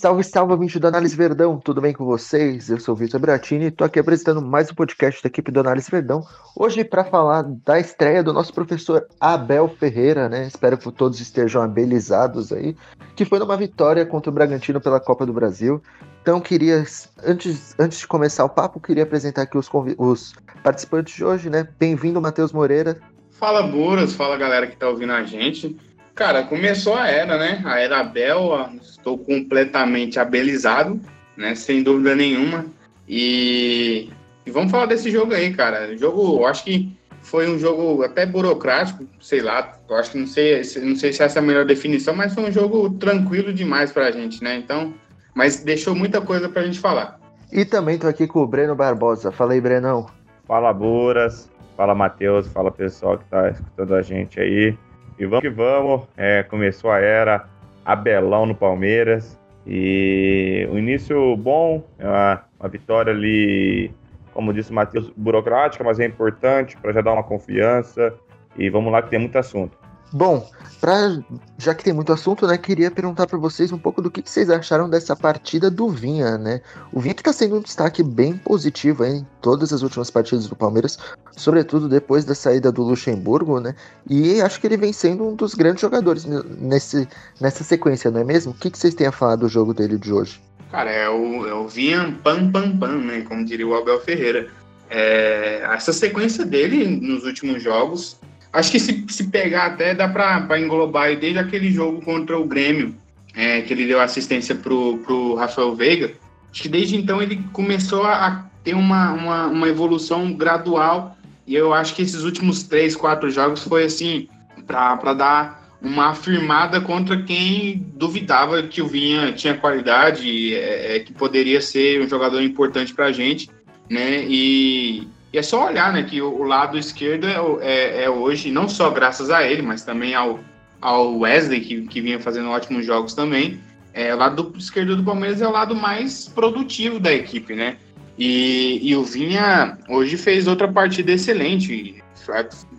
Salve, salve, amigo do Análise Verdão, tudo bem com vocês? Eu sou o Vitor Bratini e estou aqui apresentando mais um podcast da equipe do Análise Verdão. Hoje para falar da estreia do nosso professor Abel Ferreira, né? Espero que todos estejam abelizados aí, que foi numa vitória contra o Bragantino pela Copa do Brasil. Então, queria, antes, antes de começar o papo, queria apresentar aqui os, os participantes de hoje, né? Bem-vindo, Matheus Moreira. Fala, Buras, fala galera que está ouvindo a gente. Cara, começou a era, né? A era Abel, estou completamente abelizado, né? Sem dúvida nenhuma. E, e vamos falar desse jogo aí, cara. O jogo, eu acho que foi um jogo até burocrático, sei lá, eu acho que não sei, não sei se essa é a melhor definição, mas foi um jogo tranquilo demais pra gente, né? Então, mas deixou muita coisa pra gente falar. E também tô aqui com o Breno Barbosa. Fala aí, Brenão. Fala, Buras. Fala, Matheus. Fala, pessoal que tá escutando a gente aí. E vamos que vamos. É, começou a era Abelão no Palmeiras. E o início bom, é uma, uma vitória ali, como disse o Matheus, burocrática, mas é importante para já dar uma confiança. E vamos lá que tem muito assunto. Bom, pra, já que tem muito assunto, né, queria perguntar para vocês um pouco do que, que, vocês acharam dessa partida do Vinha, né? O Vinha que tá sendo um destaque bem positivo hein, em todas as últimas partidas do Palmeiras, sobretudo depois da saída do Luxemburgo, né? E acho que ele vem sendo um dos grandes jogadores nesse, nessa sequência, não é mesmo? O que, que vocês têm a falar do jogo dele de hoje? Cara, é o, é o Vinha pam pam pam, né? Como diria o Abel Ferreira. É, essa sequência dele nos últimos jogos Acho que se, se pegar até dá para englobar desde aquele jogo contra o Grêmio, é, que ele deu assistência pro, pro Rafael Veiga. Acho que desde então ele começou a ter uma, uma, uma evolução gradual. E eu acho que esses últimos três, quatro jogos foi assim, para dar uma afirmada contra quem duvidava que o Vinha tinha qualidade, é, é que poderia ser um jogador importante para a gente, né? E, e é só olhar, né, que o, lado esquerdo é, é, é, hoje, não só graças a ele, mas também ao, ao Wesley, que, que vinha fazendo ótimos jogos também. É, o lado do, esquerdo do Palmeiras é o lado mais produtivo da equipe, né? E, e o Vinha hoje fez outra partida excelente.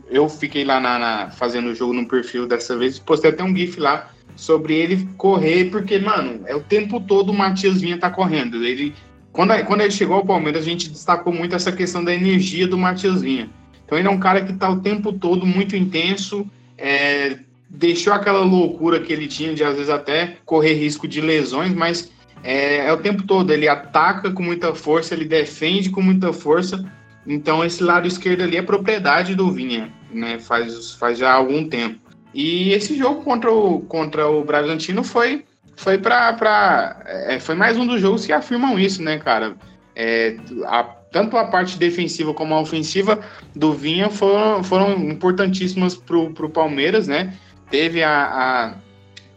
Eu fiquei lá na, na, fazendo o jogo no perfil dessa vez, postei até um GIF lá sobre ele correr, porque, mano, é o tempo todo o Matias Vinha tá correndo. Ele quando, quando ele chegou ao Palmeiras, a gente destacou muito essa questão da energia do Matias Vinha. Então ele é um cara que está o tempo todo muito intenso, é, deixou aquela loucura que ele tinha de às vezes até correr risco de lesões, mas é, é, o tempo todo, ele ataca com muita força, ele defende com muita força. Então esse lado esquerdo ali é propriedade do Vinha, né? Faz, faz já algum tempo. E esse jogo contra o, contra o Bragantino foi foi para é, foi mais um dos jogos que afirmam isso, né, cara? É, a, tanto a parte defensiva como a ofensiva do Vinha foram, foram importantíssimas para o Palmeiras, né? Teve a,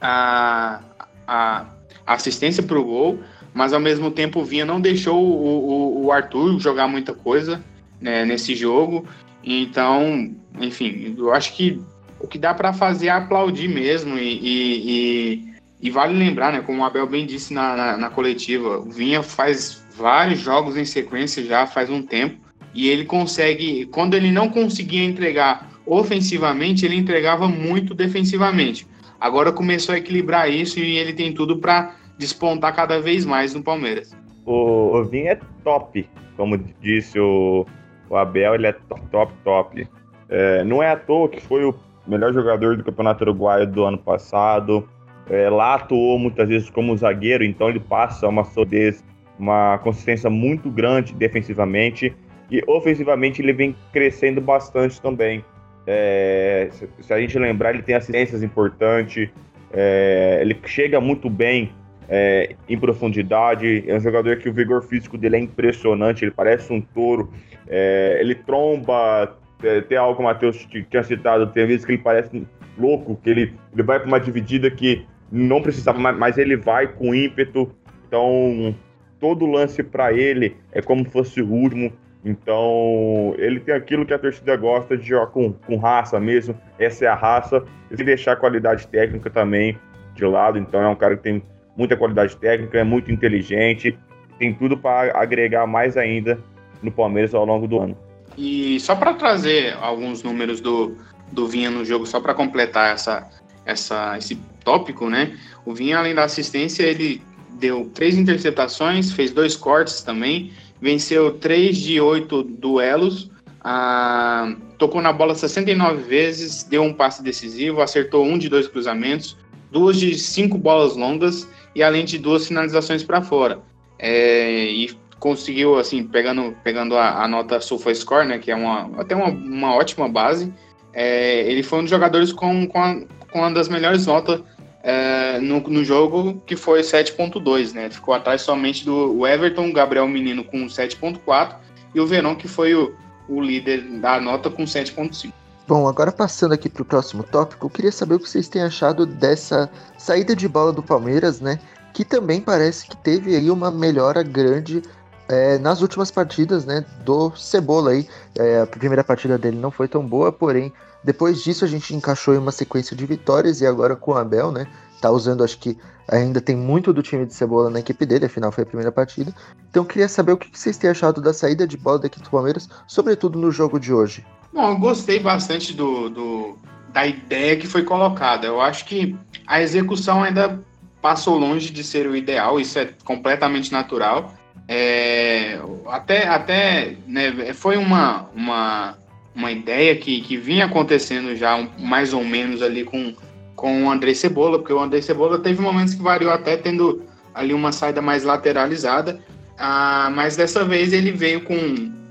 a, a, a assistência para o gol, mas ao mesmo tempo o Vinha não deixou o, o, o Arthur jogar muita coisa né, nesse jogo. Então, enfim, eu acho que o que dá para fazer é aplaudir mesmo e, e e vale lembrar, né, como o Abel bem disse na, na, na, coletiva, o Vinha faz vários jogos em sequência já faz um tempo e ele consegue, quando ele não conseguia entregar ofensivamente, ele entregava muito defensivamente. Agora começou a equilibrar isso e ele tem tudo para despontar cada vez mais no Palmeiras. O, o Vinha é top, como disse o, o Abel, ele é top, top, top. É, não é à toa que foi o melhor jogador do Campeonato Uruguaio do ano passado, é, lá atuou muitas vezes como zagueiro, então ele passa uma solidez, uma consistência muito grande defensivamente. E ofensivamente ele vem crescendo bastante também. É, se, se, a gente lembrar, ele tem assistências importantes, é, ele chega muito bem é, em profundidade, é um jogador que o vigor físico dele é impressionante, ele parece um touro, é, ele tromba, é, tem algo que o Matheus tinha citado, tem vezes que ele parece louco, que ele, ele vai para uma dividida que não precisava, mas ele vai com ímpeto. Então, todo lance para ele é como se fosse o último. Então, ele tem aquilo que a torcida gosta de jogar com, com raça mesmo. Essa é a raça. E deixar a qualidade técnica também de lado. Então, é um cara que tem muita qualidade técnica, é muito inteligente, tem tudo para agregar mais ainda no Palmeiras ao longo do ano. E só para trazer alguns números do, do Vinha no jogo, só para completar essa, essa, esse tópico, né? O Vinha, além da assistência, ele deu três interceptações, fez dois cortes também, venceu três de oito duelos, ah, tocou na bola 69 vezes, deu um passe decisivo, acertou um de dois cruzamentos, duas de cinco bolas longas e além de duas finalizações para fora. É, e conseguiu, assim, pegando, pegando a, a nota SofaScore, né, que é uma, até uma, uma ótima base, é, ele foi um dos jogadores com, com, a, com uma das melhores notas é, no, no jogo, que foi 7.2, né? Ficou atrás somente do Everton, Gabriel Menino com 7.4 e o Verón, que foi o, o líder da nota com 7.5. Bom, agora passando aqui para o próximo tópico, eu queria saber o que vocês têm achado dessa saída de bola do Palmeiras, né? Que também parece que teve aí uma melhora grande é, nas últimas partidas, né? Do Cebola aí. É, a primeira partida dele não foi tão boa, porém, depois disso a gente encaixou em uma sequência de vitórias e agora com o Abel, né? Tá usando, acho que ainda tem muito do time de Cebola na equipe dele, afinal foi a primeira partida. Então queria saber o que vocês têm achado da saída de bola da equipe do Palmeiras, sobretudo no jogo de hoje. Bom, eu gostei bastante do, do, da ideia que foi colocada. Eu acho que a execução ainda passou longe de ser o ideal, isso é completamente natural. É, até até né, foi uma, uma, uma ideia que, que vinha acontecendo já um, mais ou menos ali com, com o André Cebola, porque o André Cebola teve momentos que variou até tendo ali uma saída mais lateralizada, ah, mas dessa vez ele veio com,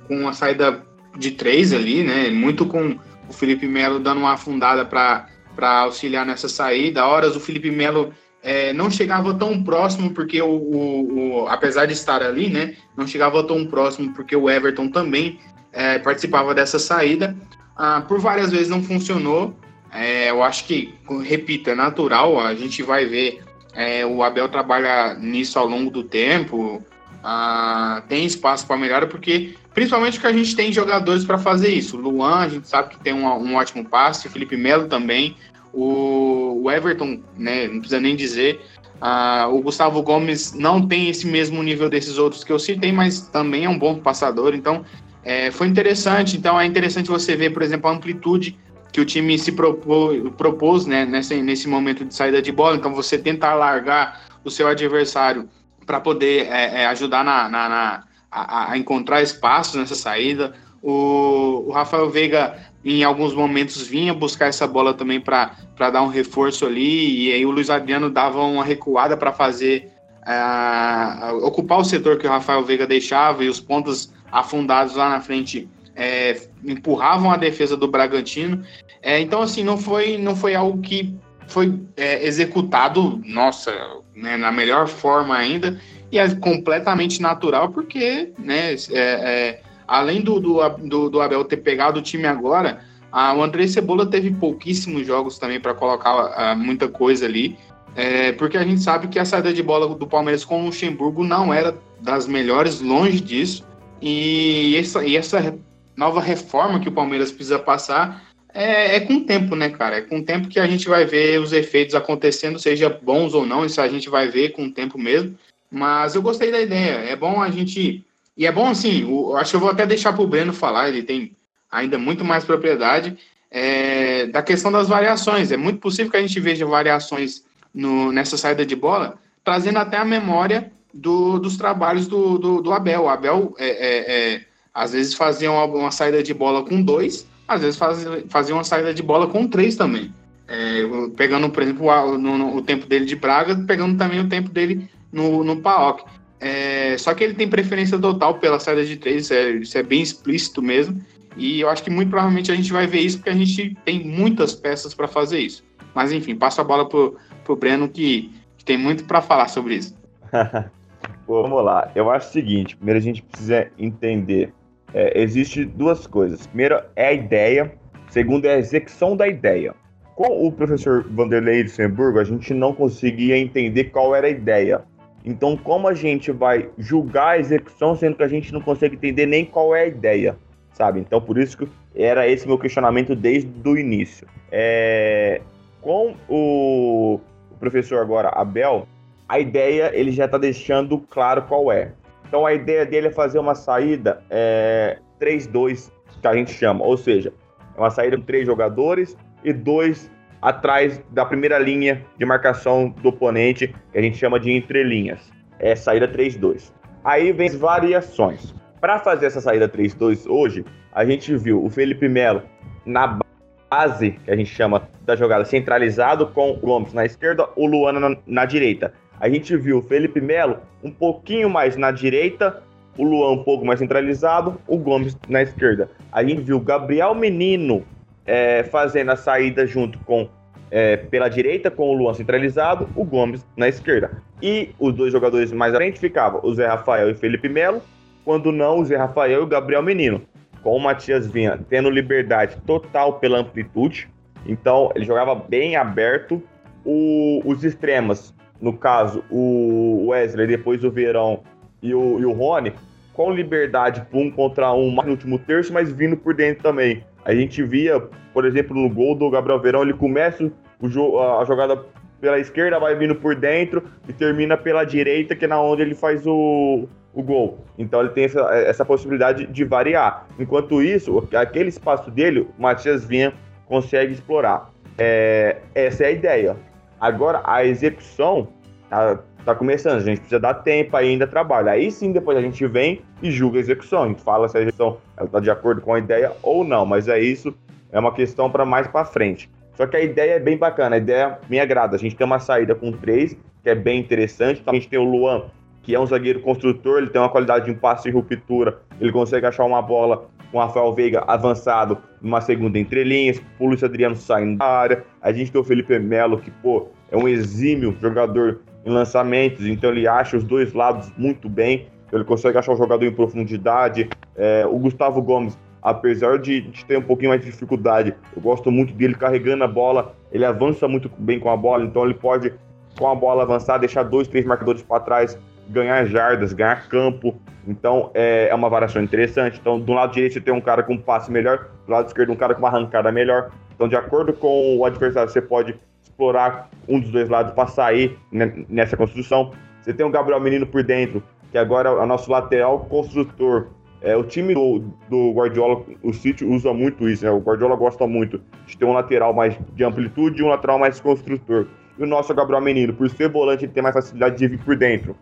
com uma saída de três ali, né? Muito com o Felipe Melo dando uma afundada para auxiliar nessa saída. Horas o Felipe Melo é, não chegava tão próximo, porque o, o, o, apesar de estar ali, né? Não chegava tão próximo, porque o Everton também é, participava dessa saída. Ah, por várias vezes não funcionou. É, eu acho que, repito, é natural. A gente vai ver é, o Abel trabalha nisso ao longo do tempo. Ah, tem espaço para melhora, porque principalmente porque a gente tem jogadores para fazer isso. Luan, a gente sabe que tem um, um ótimo passe, Felipe Melo também, o, o Everton, né, não precisa nem dizer. Ah, o Gustavo Gomes não tem esse mesmo nível desses outros que eu citei, mas também é um bom passador, então é, foi interessante. Então é interessante você ver, por exemplo, a amplitude que o time se propôs, propôs né, nesse, momento de saída de bola. Então você tenta largar o seu adversário para poder é, é, ajudar na, na, na a, a, encontrar espaços nessa saída. O, o, Rafael Veiga, em alguns momentos, vinha buscar essa bola também para dar um reforço ali, e aí o Luiz Adriano dava uma recuada para fazer uh, ocupar o setor que o Rafael Veiga deixava, e os pontos afundados lá na frente é, empurravam a defesa do Bragantino. É, então, assim, não foi, não foi algo que foi é, executado, nossa, né, na melhor forma ainda, e é completamente natural, porque, né, é, é, além do, do, do, Abel ter pegado o time agora, a, o André Cebola teve pouquíssimos jogos também para colocar a, muita coisa ali, é, porque a gente sabe que a saída de bola do Palmeiras com o Luxemburgo não era das melhores, longe disso, e essa, e essa nova reforma que o Palmeiras precisa passar é, é, com o tempo, né, cara? É com o tempo que a gente vai ver os efeitos acontecendo, seja bons ou não, isso a gente vai ver com o tempo mesmo. Mas eu gostei da ideia. É bom a gente. E é bom assim, eu acho que eu vou até deixar para o Breno falar, ele tem ainda muito mais propriedade é, da questão das variações. É muito possível que a gente veja variações no, nessa saída de bola, trazendo até a memória do, dos trabalhos do, do, do Abel. O Abel é, é, é às vezes fazia uma, uma saída de bola com dois às vezes faz, fazia uma saída de bola com três também. É, pegando, por exemplo, o, no, o, tempo dele de Braga, pegando também o tempo dele no, no PAOK. É, só que ele tem preferência total pela saída de três, isso é, isso é bem explícito mesmo. E eu acho que muito provavelmente a gente vai ver isso porque a gente tem muitas peças para fazer isso. Mas enfim, passo a bola pro, pro Breno que, que tem muito para falar sobre isso. Vamos lá. Eu acho o seguinte: primeiro a gente precisa entender é, existe duas coisas. Primeiro é a ideia, segundo é a execução da ideia. Com o professor Vanderlei Luxemburgo, a gente não conseguia entender qual era a ideia. Então, como a gente vai julgar a execução, sendo que a gente não consegue entender nem qual é a ideia, sabe? Então, por isso que era esse meu questionamento desde o início. É... Com o professor agora, Abel, a ideia ele já está deixando claro qual é. Então a ideia dele é fazer uma saída é, 3-2, que a gente chama, ou seja, é uma saída com três jogadores e dois atrás da primeira linha de marcação do oponente, que a gente chama de entrelinhas. É saída 3-2. Aí vem as variações. Para fazer essa saída 3-2 hoje, a gente viu o Felipe Melo na base, que a gente chama da jogada centralizado, com o Gomes na esquerda, o Luana na, na direita. A gente viu o Felipe Melo um pouquinho mais na direita, o Luan um pouco mais centralizado, o Gomes na esquerda. A gente viu o Gabriel Menino é, fazendo a saída junto com é, pela direita com o Luan centralizado, o Gomes na esquerda. E os dois jogadores mais à frente ficavam o Zé Rafael e o Felipe Melo, quando não o Zé Rafael e o Gabriel Menino. Com o Matias Vinha tendo liberdade total pela amplitude, então ele jogava bem aberto. O, os extremas, no caso o Wesley, depois o Verão e o, e o Rony, com liberdade por um contra um mais no último terço, mas vindo por dentro também. A gente via, por exemplo, no gol do Gabriel Verão, ele começa o, a jogada pela esquerda, vai vindo por dentro e termina pela direita, que é na onde ele faz o, o gol. Então ele tem essa, essa possibilidade de variar. Enquanto isso, aquele espaço dele, o Matias Vinha consegue explorar. É, essa é a ideia. Agora, a execução tá, tá começando, a gente precisa dar tempo ainda, trabalho. Aí sim, depois a gente vem e julga a execução. A gente fala se a execução está de acordo com a ideia ou não, mas é isso, é uma questão para mais para frente. Só que a ideia é bem bacana, a ideia me agrada. A gente tem uma saída com três, que é bem interessante. Então, a gente tem o Luan, que é um zagueiro construtor, ele tem uma qualidade de passe e ruptura, ele consegue achar uma bola com o Rafael Veiga avançado numa segunda entrelinhas, o Luiz Adriano saindo da área. A gente tem o Felipe Melo, que, pô, é um exímio jogador em lançamentos, então ele acha os dois lados muito bem, ele consegue achar o jogador em profundidade. É, o Gustavo Gomes, apesar de, de, ter um pouquinho mais de dificuldade, eu gosto muito dele carregando a bola, ele avança muito bem com a bola, então ele pode, com a bola avançar, deixar dois, três marcadores para trás, ganhar jardas, ganhar campo. Então é, é, uma variação interessante. Então, do lado direito você tem um cara com um passe melhor, do lado esquerdo um cara com uma arrancada melhor. Então, de acordo com o adversário, você pode explorar um dos dois lados para sair nessa construção. Você tem o Gabriel Menino por dentro, que agora é o nosso lateral construtor. É, o time do, do Guardiola, o City usa muito isso, né? O Guardiola gosta muito de ter um lateral mais de amplitude e um lateral mais construtor. E o nosso Gabriel Menino, por ser volante, ele tem mais facilidade de vir por dentro.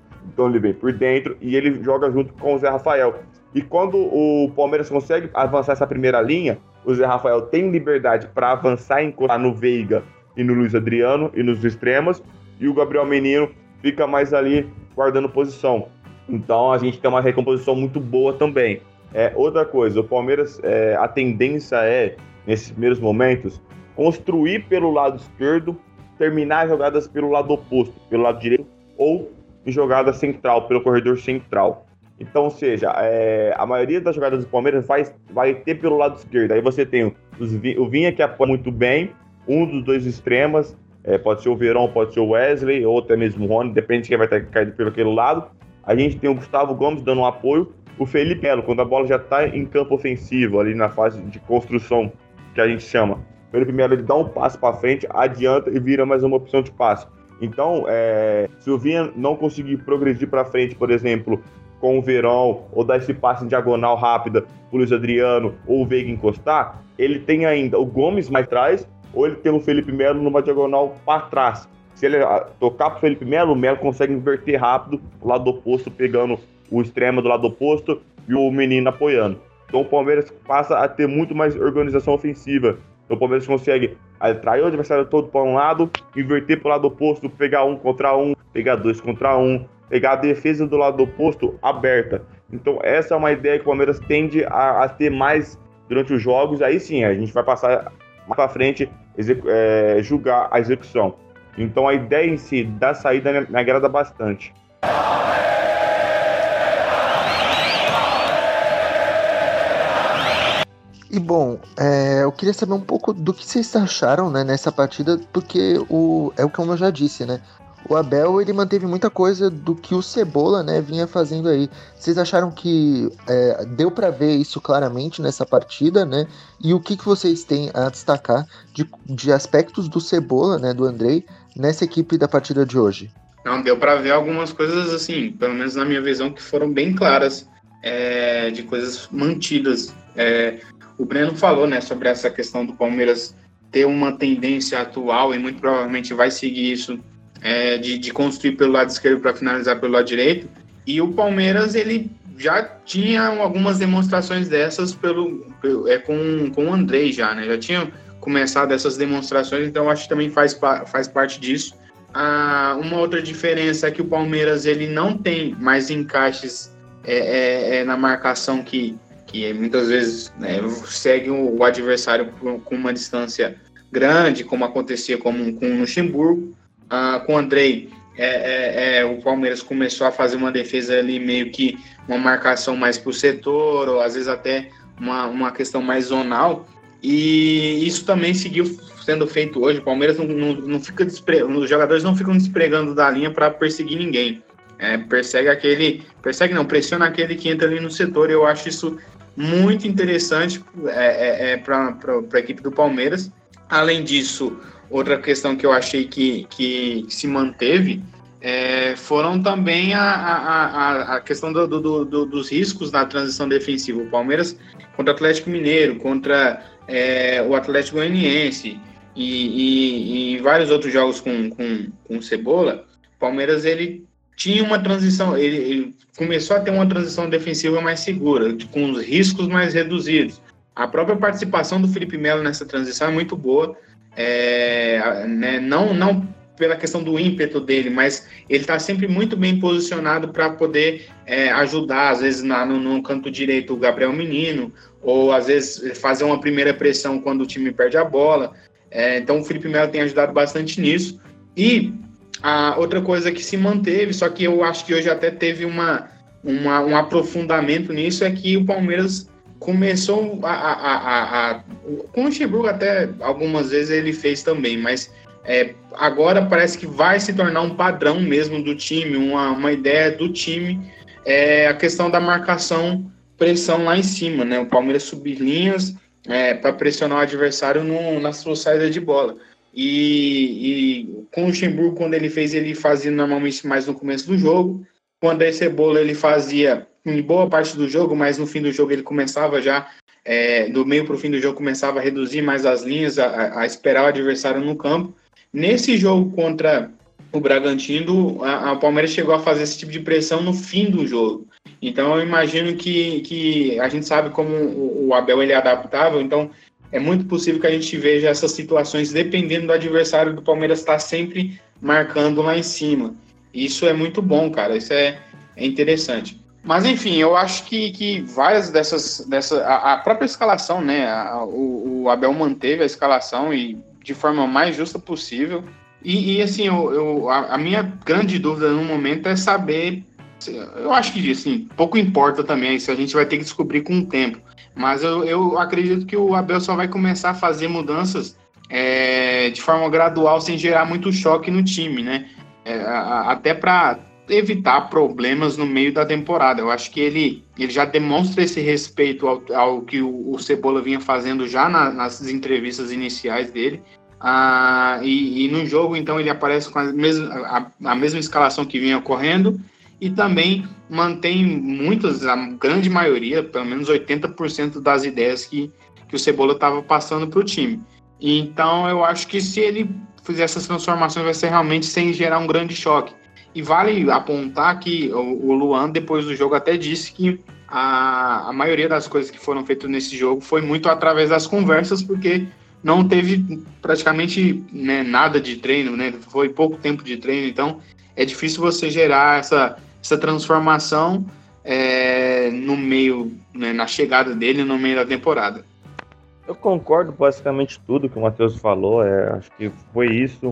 Ele vem por dentro e ele joga junto com o Zé Rafael. E quando o Palmeiras consegue avançar essa primeira linha, o Zé Rafael tem liberdade para avançar e encostar no Veiga e no Luiz Adriano e nos extremos, e o Gabriel Menino fica mais ali guardando posição. Então a gente tem uma recomposição muito boa também. É, outra coisa, o Palmeiras, é, a tendência é, nesses primeiros momentos, construir pelo lado esquerdo, terminar jogadas pelo lado oposto, pelo lado direito, ou em jogada central, pelo corredor central. Então, ou seja, é, a maioria das jogadas do Palmeiras vai, vai ter pelo lado esquerdo. Aí você tem os, o Vinha que apoia muito bem, um dos dois extremos, é, pode ser o Verão, pode ser o Wesley, ou até mesmo o Rony, depende de quem vai estar caído pelo aquele lado. A gente tem o Gustavo Gomes dando um apoio, o Felipe Melo, quando a bola já está em campo ofensivo, ali na fase de construção, que a gente chama. O Felipe Melo ele dá um passo para frente, adianta e vira mais uma opção de passe. Então, é, se o Vinha não conseguir progredir para frente, por exemplo, com o Verão, ou dar esse passe em diagonal rápida o Luiz Adriano, ou o Veiga encostar, ele tem ainda o Gomes mais atrás ou ele tem o Felipe Melo numa diagonal para trás. Se ele ah, tocar pro Felipe Melo, o Melo consegue inverter rápido o lado oposto, pegando o extremo do lado oposto e o menino apoiando. Então o Palmeiras passa a ter muito mais organização ofensiva. Então o Palmeiras consegue atrair o adversário todo para um lado, inverter para o lado oposto, pegar um contra um, pegar dois contra um, pegar a defesa do lado oposto aberta. Então essa é uma ideia que o Palmeiras tende a, a ter mais durante os jogos. Aí sim, a gente vai passar mais para frente é, julgar a execução. Então a ideia em si da saída me, agrada bastante. E bom, é, eu queria saber um pouco do que vocês acharam né, nessa partida, porque o, é o que eu já disse, né? o Abel ele manteve muita coisa do que o Cebola né, vinha fazendo aí. Vocês acharam que é, deu para ver isso claramente nessa partida, né? E o que, que vocês têm a destacar de, de aspectos do Cebola, né, do Andrei, nessa equipe da partida de hoje? Não, deu para ver algumas coisas assim, pelo menos na minha visão, que foram bem claras, é, de coisas mantidas. É, o Breno falou, né, sobre essa questão do Palmeiras ter uma tendência atual e muito provavelmente vai seguir isso é, de, de construir pelo lado esquerdo para finalizar pelo lado direito. E o Palmeiras ele já tinha algumas demonstrações dessas pelo, pelo é, com, com o Andrei já, né? Já tinha começado essas demonstrações, então acho que também faz, faz parte disso. Ah, uma outra diferença é que o Palmeiras ele não tem mais encaixes é, é, é na marcação que, que muitas vezes né, segue o, adversário com uma distância grande, como acontecia com, com o Luxemburgo. Ah, com o Andrei, é, é, é, o Palmeiras começou a fazer uma defesa ali meio que uma marcação mais para o setor, ou às vezes até uma, uma questão mais zonal. E isso também seguiu sendo feito hoje. O Palmeiras não, não, não fica despre... os jogadores não ficam despregando da linha para perseguir ninguém. É, persegue aquele, persegue não, pressiona aquele que entra ali no setor. Eu acho isso muito interessante é, é, é para a equipe do Palmeiras. Além disso, outra questão que eu achei que, que se manteve é, foram também a, a, a, questão do, do, do, dos riscos na transição defensiva. O Palmeiras contra o Atlético Mineiro, contra é, o Atlético Goianiense e, e, e, vários outros jogos com, com, com Cebola, o Palmeiras ele tinha uma transição, ele, ele, começou a ter uma transição defensiva mais segura, com os riscos mais reduzidos. A própria participação do Felipe Melo nessa transição é muito boa, é, né, não, não pela questão do ímpeto dele, mas ele está sempre muito bem posicionado para poder é, ajudar, às vezes na, no, no, canto direito o Gabriel Menino, ou às vezes fazer uma primeira pressão quando o time perde a bola. É, então o Felipe Melo tem ajudado bastante nisso. E a outra coisa que se manteve, só que eu acho que hoje até teve uma, uma um aprofundamento nisso, é que o Palmeiras começou a, a, a, a, com o Luxemburgo até algumas vezes ele fez também, mas é, agora parece que vai se tornar um padrão mesmo do time, uma, uma ideia do time, é a questão da marcação, pressão lá em cima, né? O Palmeiras subir linhas é, para pressionar o adversário no, na sua saída de bola. E, e, com o Luxemburgo, quando ele fez, ele fazia normalmente mais no começo do jogo. Quando a Cebola, ele fazia em boa parte do jogo, mas no fim do jogo ele começava já, é, do meio para o fim do jogo, começava a reduzir mais as linhas, a, a esperar o adversário no campo. Nesse jogo contra o Bragantino, a, a, Palmeiras chegou a fazer esse tipo de pressão no fim do jogo. Então eu imagino que, que a gente sabe como o, Abel ele é adaptável, então é muito possível que a gente veja essas situações dependendo do adversário do Palmeiras estar tá sempre marcando lá em cima. Isso é muito bom, cara. Isso é, é interessante. Mas enfim, eu acho que, que várias dessas. Dessa, a, a própria escalação, né? A, o, o, Abel manteve a escalação e de forma mais justa possível. E, e assim, eu, eu a, a, minha grande dúvida no momento é saber. Eu acho que assim, pouco importa também, isso a gente vai ter que descobrir com o tempo. Mas eu, eu acredito que o Abel só vai começar a fazer mudanças é, de forma gradual, sem gerar muito choque no time, né? É, até para evitar problemas no meio da temporada. Eu acho que ele, ele já demonstra esse respeito ao, ao que o, o, Cebola vinha fazendo já na, nas entrevistas iniciais dele. Ah, e, e, no jogo, então, ele aparece com a mesma, a, a mesma escalação que vinha ocorrendo e também mantém muitas, a grande maioria, pelo menos 80% das ideias que, que o Cebola estava passando para o time. Então, eu acho que se ele fizer essas transformações, vai ser realmente sem gerar um grande choque. E vale apontar que o, Luan, depois do jogo, até disse que a, a maioria das coisas que foram feitas nesse jogo foi muito através das conversas, porque não teve praticamente né, nada de treino, né? Foi pouco tempo de treino, então é difícil você gerar essa, essa transformação é, no meio, né, na chegada dele no meio da temporada. Eu concordo basicamente tudo que o Matheus falou, é, acho que foi isso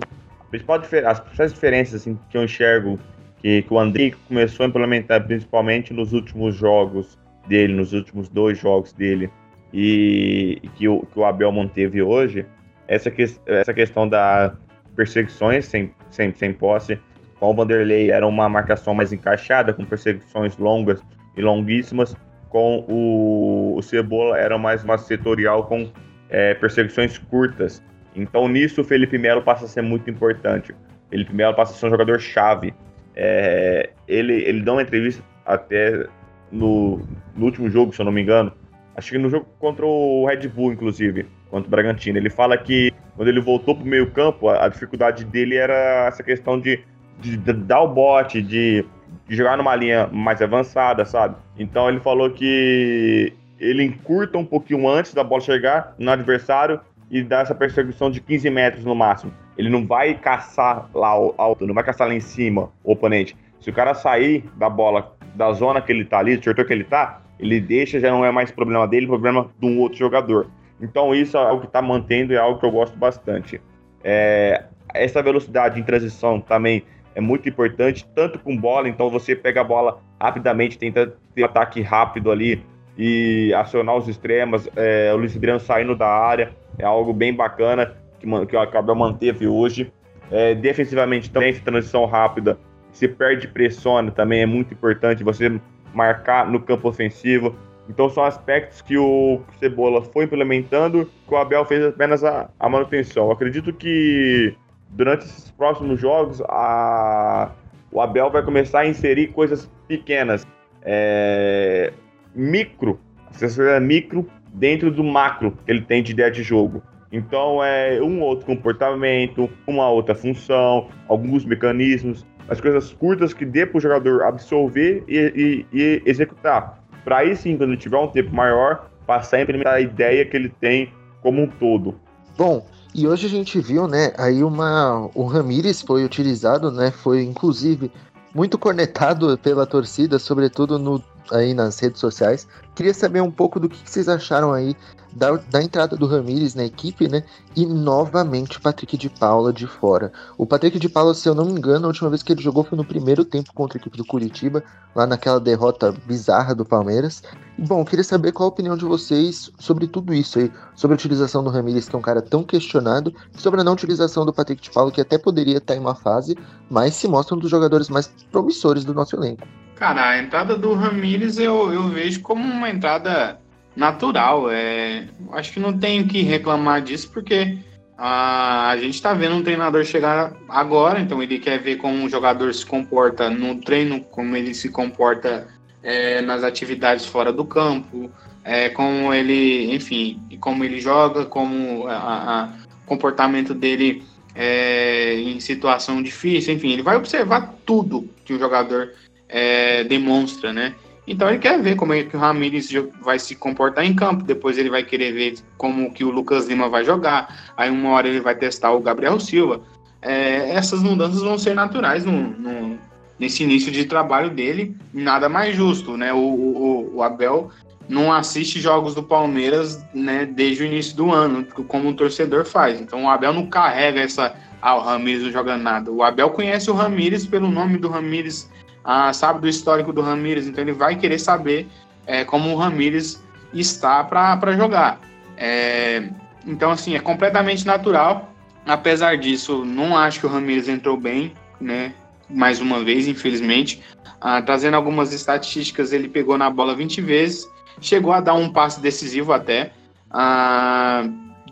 principal as principais diferenças assim, que eu enxergo que, que o André começou a implementar principalmente nos últimos jogos dele, nos últimos dois jogos dele, e, que, o, que o Abel manteve hoje, essa, que, essa questão da perseguições sem, sem, sem posse, com o Vanderlei era uma marcação mais encaixada, com perseguições longas e longuíssimas, com o, o Cebola era mais uma setorial com é, perseguições curtas. Então nisso o Felipe Melo passa a ser muito importante. Felipe Melo passa a ser um jogador chave. É, ele, ele dá uma entrevista até no, no, último jogo, se eu não me engano. Acho que no jogo contra o Red Bull, inclusive, contra o Bragantino. Ele fala que quando ele voltou para o meio campo, a, a, dificuldade dele era essa questão de, de, de dar o bote, de, de, jogar numa linha mais avançada, sabe? Então ele falou que ele encurta um pouquinho antes da bola chegar no adversário e dá essa perseguição de 15 metros no máximo. Ele não vai caçar lá alto, não vai caçar lá em cima o oponente. Se o cara sair da bola, da zona que ele tá ali, do setor que ele tá, ele deixa, já não é mais problema dele, problema de um outro jogador. Então isso é algo que está mantendo e é algo que eu gosto bastante. É, essa velocidade em transição também é muito importante, tanto com bola, então você pega a bola rapidamente, tenta ter ataque rápido ali e acionar os extremos, é, o Luiz Adriano saindo da área, é algo bem bacana que, que o Cabral manteve hoje. É, defensivamente também, transição rápida, se perde pressiona também é muito importante você marcar no campo ofensivo. Então são aspectos que o Cebola foi implementando, que o Abel fez apenas a, a manutenção. Eu acredito que durante esses próximos jogos a, o Abel vai começar a inserir coisas pequenas, é, micro, micro dentro do macro que ele tem de ideia de jogo. Então é um outro comportamento, uma outra função, alguns mecanismos, as coisas curtas que dê para o jogador absorver e, e, e executar para aí sim, quando tiver um tempo maior, passar a implementar a ideia que ele tem como um todo. Bom, e hoje a gente viu, né, aí uma o Ramires foi utilizado, né, foi inclusive muito cornetado pela torcida, sobretudo no aí nas redes sociais. Queria saber um pouco do que vocês acharam aí da, da entrada do Ramires na equipe, né? E novamente o Patrick de Paula de fora. O Patrick de Paula, se eu não me engano, a última vez que ele jogou foi no primeiro tempo contra a equipe do Curitiba, lá naquela derrota bizarra do Palmeiras. Bom, queria saber qual a opinião de vocês sobre tudo isso aí, sobre a utilização do Ramires, que é um cara tão questionado, sobre a não utilização do Patrick de Paula, que até poderia estar em uma fase, mas se mostra um dos jogadores mais promissores do nosso elenco. Cara, a entrada do Ramires eu, eu vejo como uma entrada natural. É, acho que não tenho que reclamar disso, porque a, a gente está vendo um treinador chegar agora, então ele quer ver como um jogador se comporta no treino, como ele se comporta é, nas atividades fora do campo, é, como ele, enfim, como ele joga, como o comportamento dele é, em situação difícil, enfim, ele vai observar tudo que o jogador é, demonstra, né? Então ele quer ver como é que o Ramires vai se comportar em campo, depois ele vai querer ver como que o Lucas Lima vai jogar, aí uma hora ele vai testar o Gabriel Silva. É, essas mudanças vão ser naturais no, no, nesse início de trabalho dele, nada mais justo, né? O, o, o, Abel não assiste jogos do Palmeiras né, desde o início do ano, como o torcedor faz. Então o Abel não carrega essa. Ah, o Ramires não joga nada. O Abel conhece o Ramires pelo nome do Ramires ah, sabe do histórico do Ramires, então ele vai querer saber é, como o Ramires está para jogar. É, então, assim, é completamente natural. Apesar disso, não acho que o Ramires entrou bem, né? Mais uma vez, infelizmente. Ah, trazendo algumas estatísticas, ele pegou na bola 20 vezes, chegou a dar um passe decisivo até. Ah,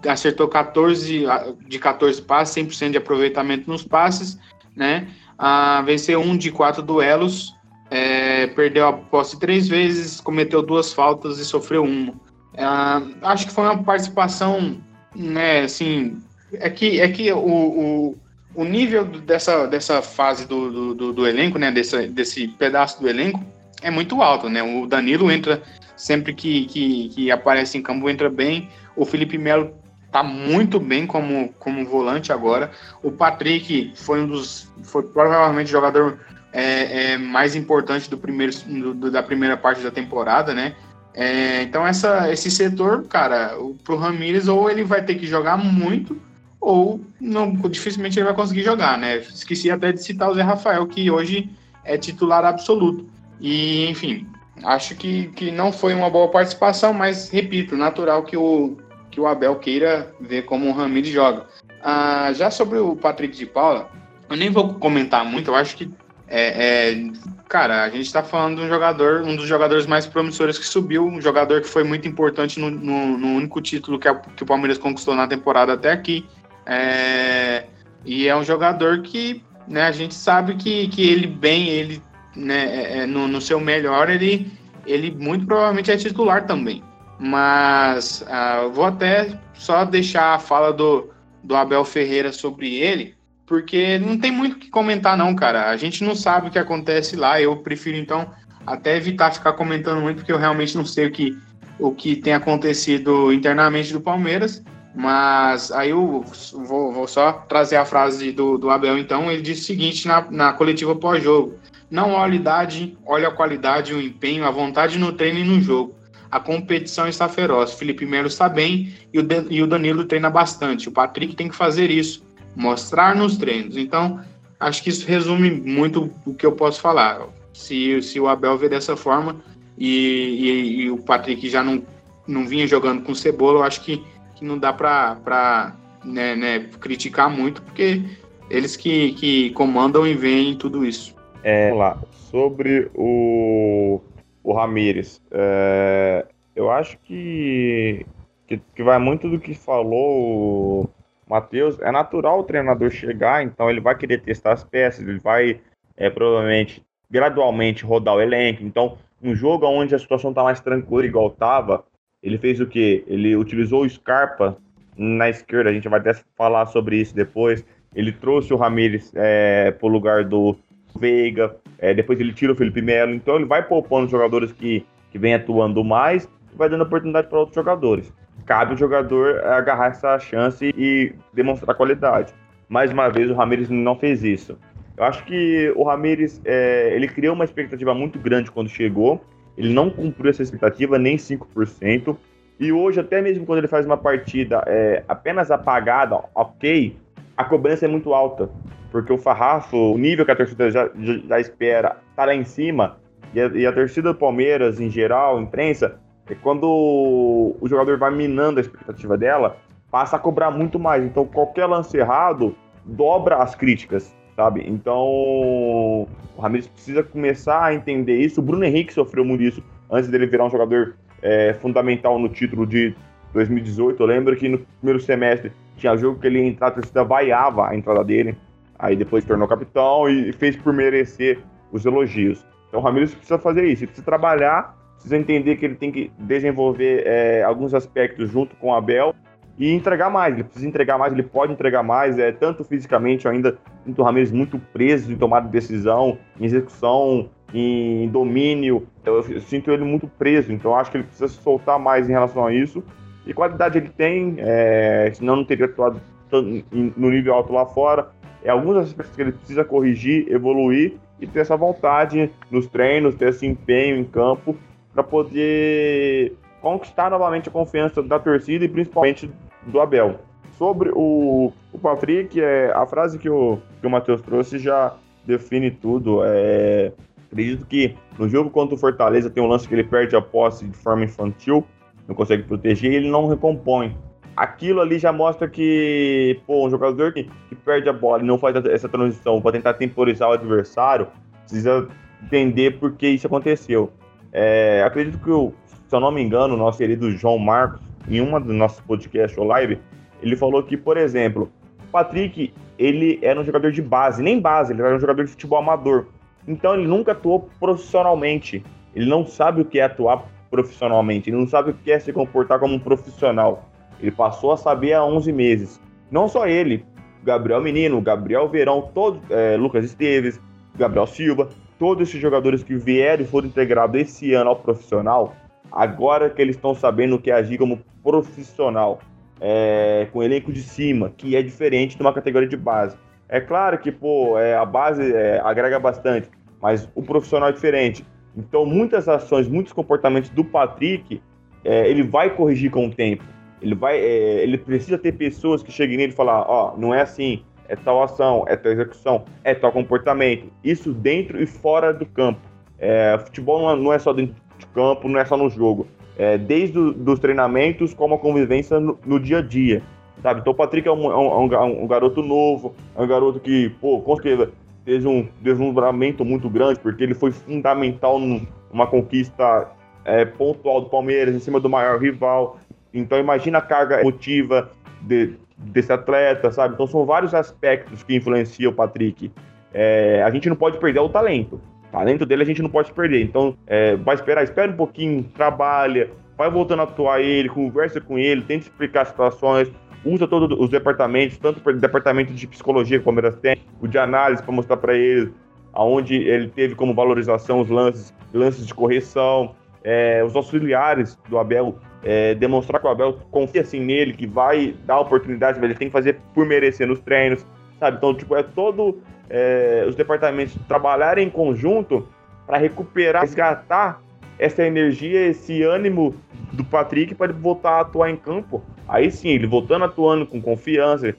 acertou 14 de 14 passes, 100% de aproveitamento nos passes, né? Ah, venceu um de quatro duelos, é, perdeu a posse três vezes, cometeu duas faltas e sofreu uma. Ah, acho que foi uma participação, né, assim, é que, é que o, o, o nível dessa, dessa fase do, do, do, elenco, né, desse, desse pedaço do elenco, é muito alto, né, o Danilo entra sempre que, que, que aparece em campo, entra bem, o Felipe Melo tá muito bem como, como volante agora. O Patrick foi um dos. Foi provavelmente o jogador é, é, mais importante do primeiro, do, da primeira parte da temporada, né? É, então essa, esse setor, cara, pro Ramires ou ele vai ter que jogar muito ou não, dificilmente ele vai conseguir jogar, né? Esqueci até de citar o Zé Rafael, que hoje é titular absoluto. E, enfim, acho que, que não foi uma boa participação, mas repito, natural que o, que o Abel queira ver como o Ramires joga. Ah, já sobre o Patrick de Paula, eu nem vou comentar muito, eu acho que é, é, cara, a gente está falando de um jogador, um dos jogadores mais promissores que subiu, um jogador que foi muito importante no, no, no único título que, a, que, o Palmeiras conquistou na temporada até aqui. É, e é um jogador que né, a gente sabe que, que ele bem, ele né, é, é, no, no seu melhor, ele, ele muito provavelmente é titular também. Mas uh, vou até só deixar a fala do, do Abel Ferreira sobre ele, porque não tem muito o que comentar, não, cara. A gente não sabe o que acontece lá. Eu prefiro, então, até evitar ficar comentando muito, porque eu realmente não sei o que, o que tem acontecido internamente do Palmeiras. Mas aí eu vou, vou só trazer a frase do, do Abel, então. Ele disse o seguinte na, na coletiva pós-jogo: Não olha a idade, olha a qualidade, o empenho, a vontade no treino e no jogo. A competição está feroz. Felipe Melo está bem e o, e o Danilo treina bastante. O Patrick tem que fazer isso, mostrar nos treinos. Então, acho que isso resume muito o que eu posso falar. Se, se o Abel vê dessa forma e, e, e o Patrick já não, não vinha jogando com cebola, eu acho que que não dá para né, né, criticar muito, porque eles que, que comandam e veem tudo isso. É, vamos lá, sobre o, o Ramires, é, eu acho que, que, que, vai muito do que falou o Matheus. É natural o treinador chegar, então ele vai querer testar as peças, ele vai é, provavelmente gradualmente rodar o elenco. Então, um jogo onde a situação está mais tranquila, igual estava, ele fez o quê? Ele utilizou o Scarpa na esquerda, a gente vai até falar sobre isso depois. Ele trouxe o Ramires é, para o lugar do Veiga, é, depois ele tira o Felipe Melo, então ele vai poupando jogadores que, que vem atuando mais e vai dando oportunidade para outros jogadores. Cabe o jogador agarrar essa chance e demonstrar qualidade. Mais uma vez, o Ramires não fez isso. Eu acho que o Ramires é, ele criou uma expectativa muito grande quando chegou ele não cumpriu essa expectativa, nem 5%. E hoje, até mesmo quando ele faz uma partida é, apenas apagada, ok, a cobrança é muito alta. Porque o Farrafo, o nível que a torcida já, já espera, tá lá em cima. E a, e a torcida do Palmeiras, em geral, imprensa, é quando o jogador vai minando a expectativa dela, passa a cobrar muito mais. Então, qualquer lance errado dobra as críticas sabe? Então, o Ramires precisa começar a entender isso. O Bruno Henrique sofreu muito isso antes dele virar um jogador é, fundamental no título de 2018. Eu lembro que no primeiro semestre tinha jogo que ele ia entrar, a torcida vaiava a entrada dele. Aí depois tornou capitão e fez por merecer os elogios. Então o Ramires precisa fazer isso, ele precisa trabalhar, precisa entender que ele tem que desenvolver é, alguns aspectos junto com o Abel e entregar mais. Ele precisa entregar mais, ele pode entregar mais, é tanto fisicamente, ainda sinto o Ramirez muito preso em tomada de decisão, em execução, em domínio. Eu, eu, sinto ele muito preso, então acho que ele precisa se soltar mais em relação a isso. E qualidade ele tem, é, senão não teria atuado no nível alto lá fora. É alguns aspectos que ele precisa corrigir, evoluir e ter essa vontade nos treinos, ter esse empenho em campo para poder conquistar novamente a confiança da torcida e principalmente do Abel. Sobre o, o Patrick, é, a frase que o, que o Matheus trouxe já define tudo. É, acredito que no jogo contra o Fortaleza tem um lance que ele perde a posse de forma infantil, não consegue proteger e ele não recompõe. Aquilo ali já mostra que pô, um jogador que, que perde a bola e não faz essa transição para tentar temporizar o adversário, precisa entender por que isso aconteceu. É, acredito que, se eu não me engano, o nosso querido João Marcos em uma dos nossos podcasts ou live, ele falou que, por exemplo, Patrick, ele era um jogador de base, nem base, ele era um jogador de futebol amador. Então ele nunca atuou profissionalmente. Ele não sabe o que é atuar profissionalmente, ele não sabe o que é se comportar como um profissional. Ele passou a saber há 11 meses. Não só ele, Gabriel Menino, Gabriel Verão, todos, é, Lucas Esteves, Gabriel Silva, todos esses jogadores que vieram e foram integrados esse ano ao profissional, agora que eles estão sabendo o que é agir como profissional, é, com elenco de cima, que é diferente de uma categoria de base. É claro que pô, é, a base é, agrega bastante, mas o profissional é diferente. Então, muitas ações, muitos comportamentos do Patrick, é, ele vai corrigir com o tempo. Ele vai, é, ele precisa ter pessoas que cheguem nele e falar, ó, oh, não é assim, é tal ação, é tal execução, é tal comportamento. Isso dentro e fora do campo. É, futebol não é, não é só dentro de campo, não é só no jogo é, desde os treinamentos como a convivência no, no, dia a dia, sabe? Então o Patrick é um, é um, é um, um garoto novo, é um garoto que, pô, com certeza teve um deslumbramento muito grande, porque ele foi fundamental numa conquista é, pontual do Palmeiras em cima do maior rival. Então imagina a carga emotiva de, desse atleta, sabe? Então são vários aspectos que influenciam o Patrick. É, a gente não pode perder o talento talento dele a gente não pode perder. Então, é, vai esperar, espera um pouquinho, trabalha, vai voltando a atuar ele, conversa com ele, tenta explicar situações. Usa todos os departamentos, tanto o departamento de psicologia que o Palmeiras tem, o de análise para mostrar para ele aonde ele teve como valorização os lances, lances de correção, é, os auxiliares do Abel é, demonstrar que o Abel confia assim nele, que vai dar oportunidade, mas ele tem que fazer por merecer nos treinos, sabe? Então, tipo, é todo é, os departamentos trabalharem em conjunto para recuperar, resgatar essa energia, esse ânimo do Patrick para ele voltar a atuar em campo. Aí sim, ele voltando atuando com confiança.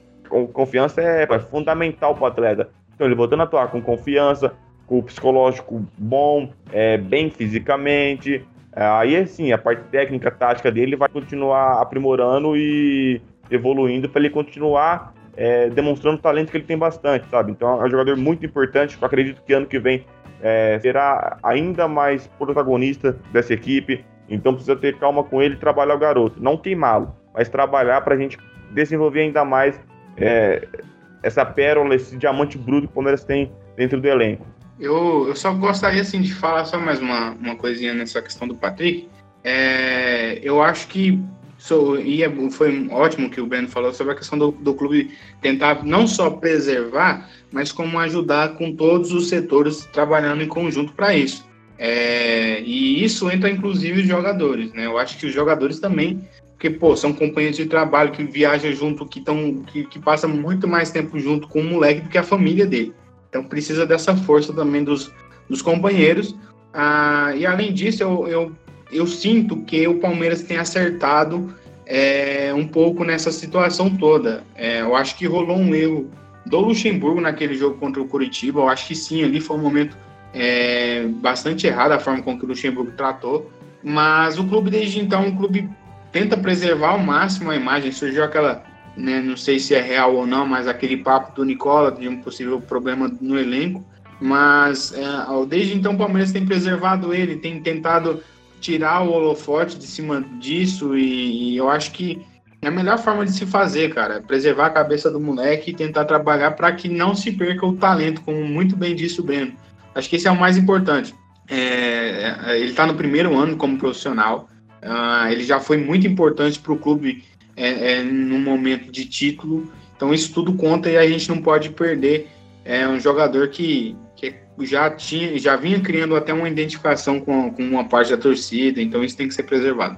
Confiança é, é fundamental para o atleta. Então, ele voltando a atuar com confiança, com o psicológico bom, é, bem fisicamente. É, aí, assim, a parte técnica, tática dele vai continuar aprimorando e evoluindo para ele continuar é, demonstrando o talento que ele tem bastante, sabe? Então, é um jogador muito importante. Eu acredito que ano que vem é, será ainda mais protagonista dessa equipe. Então, precisa ter calma com ele e trabalhar o garoto. Não queimá-lo, mas trabalhar para a gente desenvolver ainda mais é, essa pérola, esse diamante bruto que o Palmeiras tem dentro do elenco. Eu, eu só gostaria assim de falar só mais uma, uma coisinha nessa questão do Patrick. É, eu acho que so, e é, foi ótimo que o Breno falou sobre a questão do, do clube tentar não só preservar, mas como ajudar com todos os setores trabalhando em conjunto para isso. É, e isso entra inclusive os jogadores, né? Eu acho que os jogadores também porque, pô, são companheiros de trabalho que viajam junto, que, tão, que, que passam muito mais tempo junto com o moleque do que a família dele. Então precisa dessa força também dos, dos companheiros. Ah, e além disso, eu, eu, eu sinto que o Palmeiras tem acertado é, um pouco nessa situação toda. É, eu acho que rolou um erro do Luxemburgo naquele jogo contra o Curitiba. Eu acho que sim, ali foi um momento é, bastante errado a forma com que o Luxemburgo tratou. Mas o clube desde então um clube tenta preservar ao máximo a imagem. Surgiu aquela, né, não sei se é real ou não, mas aquele papo do Nicola de um possível problema no elenco. Mas é, desde então o Palmeiras tem preservado ele, tem tentado tirar o holofote de cima disso e, e eu acho que é a melhor forma de se fazer, cara, preservar a cabeça do moleque e tentar trabalhar para que não se perca o talento, como muito bem disse o Breno. Acho que esse é o mais importante. É, é ele está no primeiro ano como profissional, Uh, ele já foi muito importante para o clube é, é, no momento de título. Então isso tudo conta e a gente não pode perder é, um jogador que já tinha, já vinha criando até uma identificação com, com uma parte da torcida. Então isso tem que ser preservado.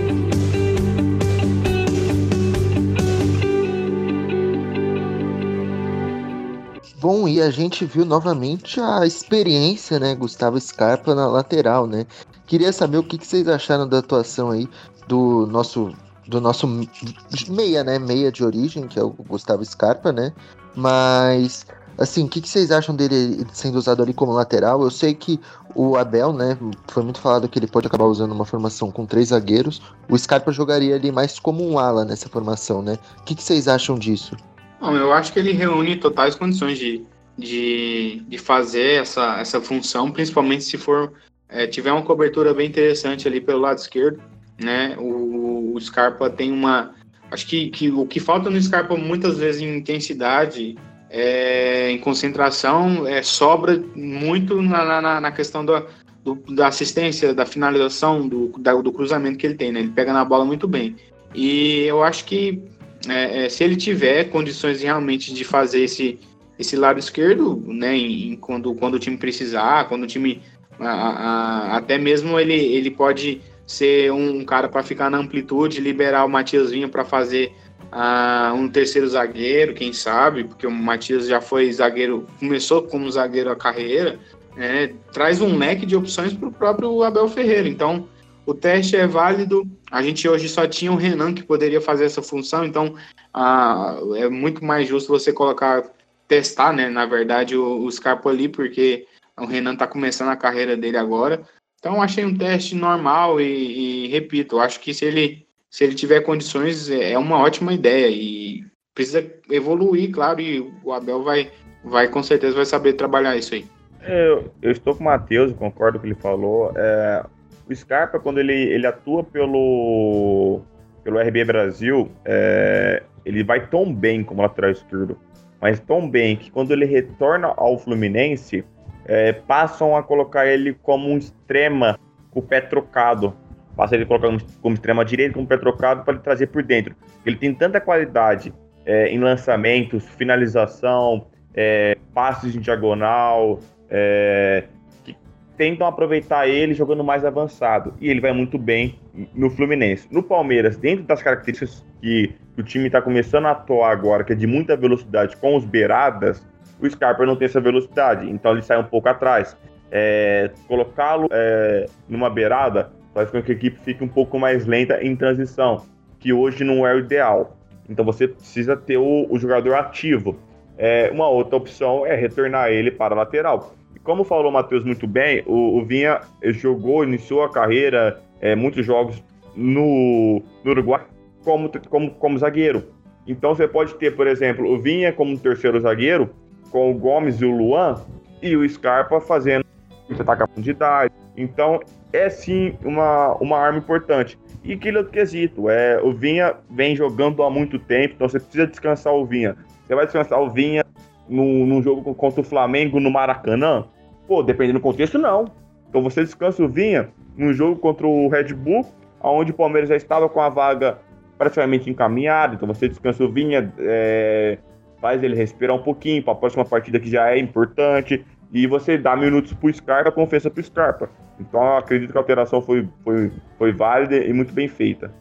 Bom, e a gente viu novamente a experiência, né, Gustavo Scarpa na lateral, né? Queria saber o que, que vocês acharam da atuação aí do nosso do nosso meia, né, meia de origem, que é o Gustavo Scarpa, né? Mas assim, o que, que vocês acham dele sendo usado ali como lateral? Eu sei que o Abel, né, foi muito falado que ele pode acabar usando uma formação com três zagueiros. O Scarpa jogaria ali mais como um ala nessa formação, né? O que, que vocês acham disso? Não, eu acho que ele reúne totais condições de, de, de fazer essa, essa função, principalmente se for é, tiver uma cobertura bem interessante ali pelo lado esquerdo, né? O, o Scarpa tem uma, acho que, que o que falta no Scarpa muitas vezes em intensidade, é, em concentração, é, sobra muito na, na, na questão da, do, da assistência, da finalização, do, da, do cruzamento que ele tem, né? Ele pega na bola muito bem. E eu acho que é, é, se ele tiver condições realmente de fazer esse, esse lado esquerdo, né, em, quando, quando o time precisar, quando o time a, a, até mesmo ele, ele pode ser um cara para ficar na amplitude, liberar o Matias Vinha para fazer uh, um terceiro zagueiro, quem sabe, porque o Matias já foi zagueiro, começou como zagueiro a carreira, né, traz um leque de opções para o próprio Abel Ferreira. Então, o teste é válido. A gente hoje só tinha o Renan que poderia fazer essa função, então ah, é muito mais justo você colocar, testar, né? Na verdade, o, o Scarpa ali, porque o Renan está começando a carreira dele agora. Então, achei um teste normal e, e, repito, acho que se ele, se ele tiver condições, é, é uma ótima ideia e precisa evoluir, claro, e o Abel vai, vai com certeza vai saber trabalhar isso aí. Eu, eu estou com o Matheus, concordo com o que ele falou. É, o Scarpa, quando ele, ele atua pelo, pelo RB Brasil, é, ele vai tão bem como lateral esquerdo, mas tão bem que quando ele retorna ao Fluminense, é, passam a colocar ele como um extrema com o pé trocado. Passa ele colocar como extrema direita, com o pé trocado, para ele trazer por dentro. Ele tem tanta qualidade é, em lançamentos, finalização, é, passes em diagonal, é, tentam aproveitar ele jogando mais avançado. E ele vai muito bem no Fluminense. No Palmeiras, dentro das características que, o time está começando a atuar agora, que é de muita velocidade com os beiradas, o Scarpa não tem essa velocidade, então ele sai um pouco atrás. É, Colocá-lo é, numa beirada faz com que a equipe fique um pouco mais lenta em transição, que hoje não é o ideal. Então você precisa ter o, o jogador ativo. É, uma outra opção é retornar ele para a lateral. Como falou o Matheus muito bem, o, o Vinha jogou, iniciou a carreira, é, muitos jogos no, no Uruguai como, como, como zagueiro. Então você pode ter, por exemplo, o Vinha como terceiro zagueiro, com o Gomes e o Luan, e o Scarpa fazendo ataque a profundidade. Então é sim uma, uma arma importante. E aquele outro quesito, é, o Vinha vem jogando há muito tempo, então você precisa descansar o Vinha. Você vai descansar o Vinha num, num jogo contra o Flamengo no Maracanã? Pô, dependendo do contexto, não. Então você descansa o Vinha num jogo contra o Red Bull, onde o Palmeiras já estava com a vaga praticamente encaminhada, então você descansa o Vinha, é, faz ele respirar um pouquinho para a próxima partida que já é importante, e você dá minutos pro Scarpa, confiança pro Scarpa. Então eu acredito que a alteração foi, foi, foi válida e muito bem feita.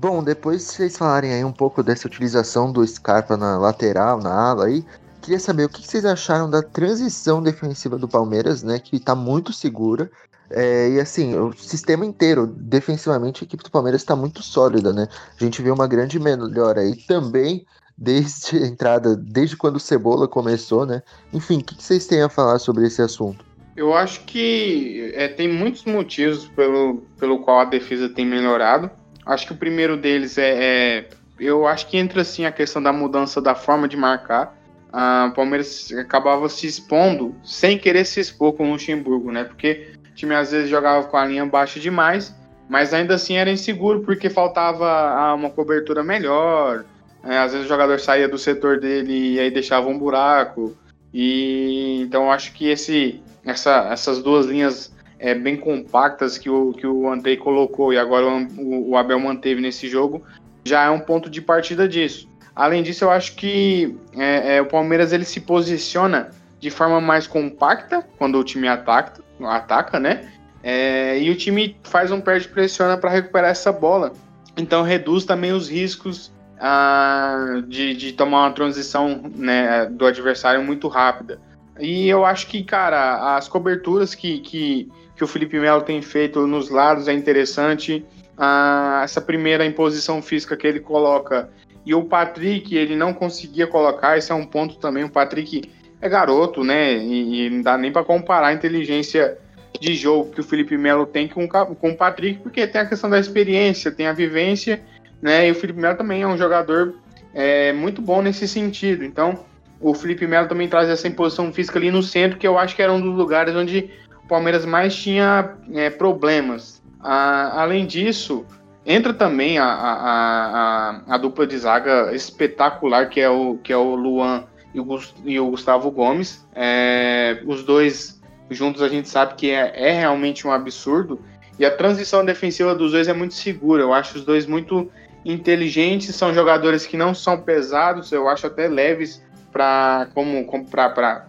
Bom, depois vocês falarem aí um pouco dessa utilização do Scarpa na lateral, na ala aí, queria saber o que vocês acharam da transição defensiva do Palmeiras, né, que tá muito segura. É, e assim, o sistema inteiro, defensivamente, a equipe do Palmeiras está muito sólida, né? A gente vê uma grande melhora aí também desde a entrada, desde quando o Cebola começou, né? Enfim, o que vocês têm a falar sobre esse assunto? Eu acho que é, tem muitos motivos pelo, pelo qual a defesa tem melhorado. Acho que o primeiro deles é, é eu acho que entra assim a questão da mudança da forma de marcar. Ah, o Palmeiras acabava se expondo sem querer se expor com o Luxemburgo, né? Porque o time às vezes jogava com a linha baixa demais, mas ainda assim era inseguro porque faltava ah, uma cobertura melhor. É, às vezes o jogador saía do setor dele e aí deixava um buraco. E então acho que esse, essa, essas duas linhas é, bem compactas que o, que o Andrei colocou e agora o, o Abel manteve nesse jogo já é um ponto de partida disso. Além disso, eu acho que é, é, o Palmeiras ele se posiciona de forma mais compacta quando o time ataca, ataca né? É, e o time faz um perde pressiona para recuperar essa bola. Então reduz também os riscos ah, de, de tomar uma transição né, do adversário muito rápida. E eu acho que, cara, as coberturas que, que, que o Felipe Melo tem feito nos lados é interessante. Ah, essa primeira imposição física que ele coloca. E o Patrick, ele não conseguia colocar, esse é um ponto também. O Patrick é garoto, né? E, e não dá nem para comparar a inteligência de jogo que o Felipe Melo tem com, com o Patrick, porque tem a questão da experiência, tem a vivência, né? E o Felipe Melo também é um jogador é, muito bom nesse sentido. Então, o Felipe Melo também traz essa imposição física ali no centro, que eu acho que era um dos lugares onde Palmeiras mais tinha é, problemas. Ah, além disso, entra também a, a, a, a, dupla de zaga espetacular, que é o, que é o Luan e o, Gustavo Gomes. É, os dois juntos a gente sabe que é, é realmente um absurdo. E a transição defensiva dos dois é muito segura. Eu acho os dois muito inteligentes, são jogadores que não são pesados, eu acho até leves para como, como para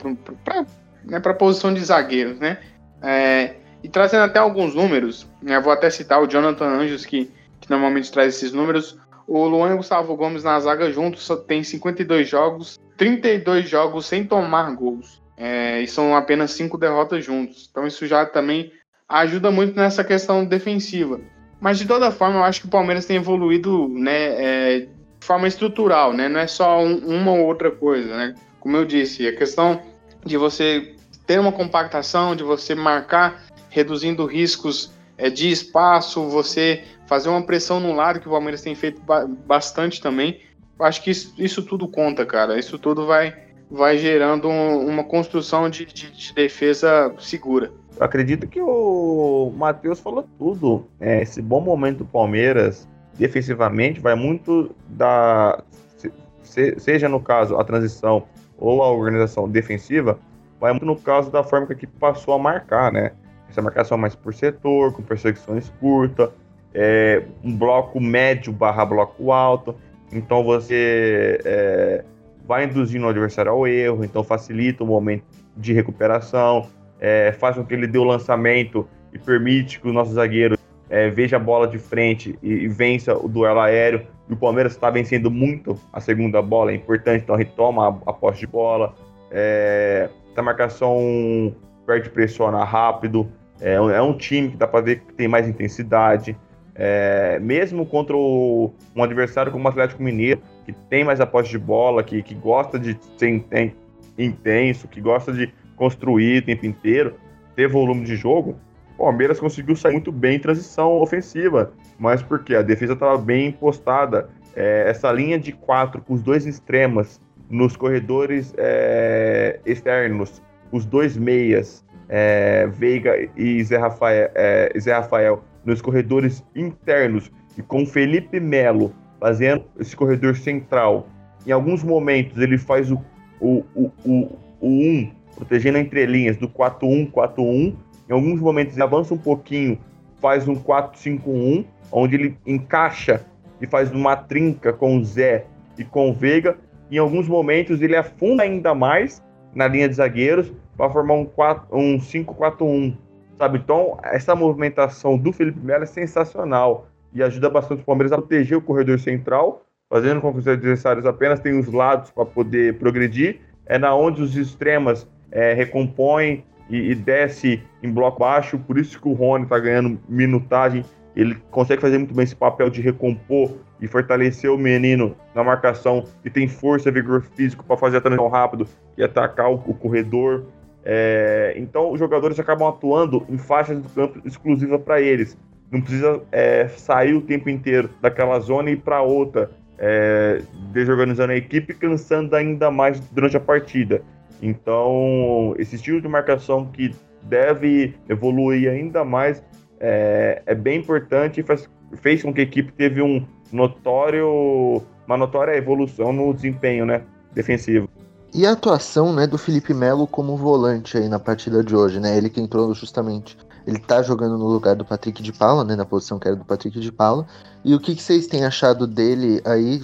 né, para posição de zagueiros, né? É, e trazendo até alguns números, né, vou até citar o Jonathan Anjos que, que normalmente traz esses números. O Luan e o Gustavo Gomes na zaga juntos tem 52 jogos, 32 jogos sem tomar gols. É, e são apenas cinco derrotas juntos. Então isso já também ajuda muito nessa questão defensiva. Mas de toda forma, eu acho que o Palmeiras tem evoluído né, é, de forma estrutural, né? Não é só um, uma ou outra coisa, né? Como eu disse, a questão de você ter uma compactação, de você marcar, reduzindo riscos é, de espaço, você fazer uma pressão no lado, que o Palmeiras tem feito ba bastante também. acho que isso, isso tudo conta, cara. Isso tudo vai, vai gerando um, uma construção de, de, de, defesa segura. Eu acredito que o Matheus falou tudo. É, esse bom momento do Palmeiras, defensivamente, vai muito da. Se, seja no caso a transição ou a organização defensiva, vai muito no caso da forma que a equipe passou a marcar, né? Essa marcação mais por setor, com perseguições curtas, é, um bloco médio barra bloco alto. Então você é, vai induzindo o adversário ao erro, então facilita o momento de recuperação, é, faz com que ele dê o lançamento e permite que o nosso zagueiro é, veja a bola de frente e, e, vença o duelo aéreo. E o Palmeiras está vencendo muito a segunda bola, é importante, então retoma a, a posse de bola. É, a marcação perde pressiona rápido. É, é um time que dá para ver que tem mais intensidade. É, mesmo contra o, um adversário como o Atlético Mineiro, que tem mais a posse de bola, que, que gosta de ser intenso, que gosta de construir o tempo inteiro, ter volume de jogo, o Palmeiras conseguiu sair muito bem em transição ofensiva, mas porque a defesa estava bem postada. É, essa linha de quatro com os dois extremos nos corredores é, externos, os dois meias, é, Veiga e Zé Rafael, é, Zé Rafael nos corredores internos e com Felipe Melo fazendo esse corredor central. Em alguns momentos ele faz o, o, o, o, o 1, protegendo a entrelinhas do 4-1, 4-1. Em alguns momentos ele avança um pouquinho, faz um 4-5-1, onde ele encaixa e faz uma trinca com o Zé e com o Veiga. Em alguns momentos ele afunda ainda mais na linha de zagueiros para formar um, um 5-4-1 sabe? Então, essa movimentação do Felipe Melo é sensacional e ajuda bastante o Palmeiras a proteger o corredor central, fazendo com que os adversários apenas tenham os lados para poder progredir. É na onde os extremas é, recompõem e, e desce em bloco baixo, por isso que o Rony está ganhando minutagem. Ele consegue fazer muito bem esse papel de recompor e fortalecer o menino na marcação, que tem força, vigor físico para fazer a transição rápido e atacar o, o corredor. É, então, os jogadores acabam atuando em faixas do campo exclusiva para eles. Não precisa é, sair o tempo inteiro daquela zona e ir para outra, é, desorganizando a equipe, cansando ainda mais durante a partida. Então, esse estilo de marcação que deve evoluir ainda mais é, é bem importante e faz, fez com que a equipe teve um notório, uma notória evolução no desempenho né, defensivo. E a atuação né, do Felipe Melo como volante aí na partida de hoje, né? Ele que entrou justamente. Ele tá jogando no lugar do Patrick de Paula, né? Na posição que era do Patrick de Paula. E o que, que vocês têm achado dele aí?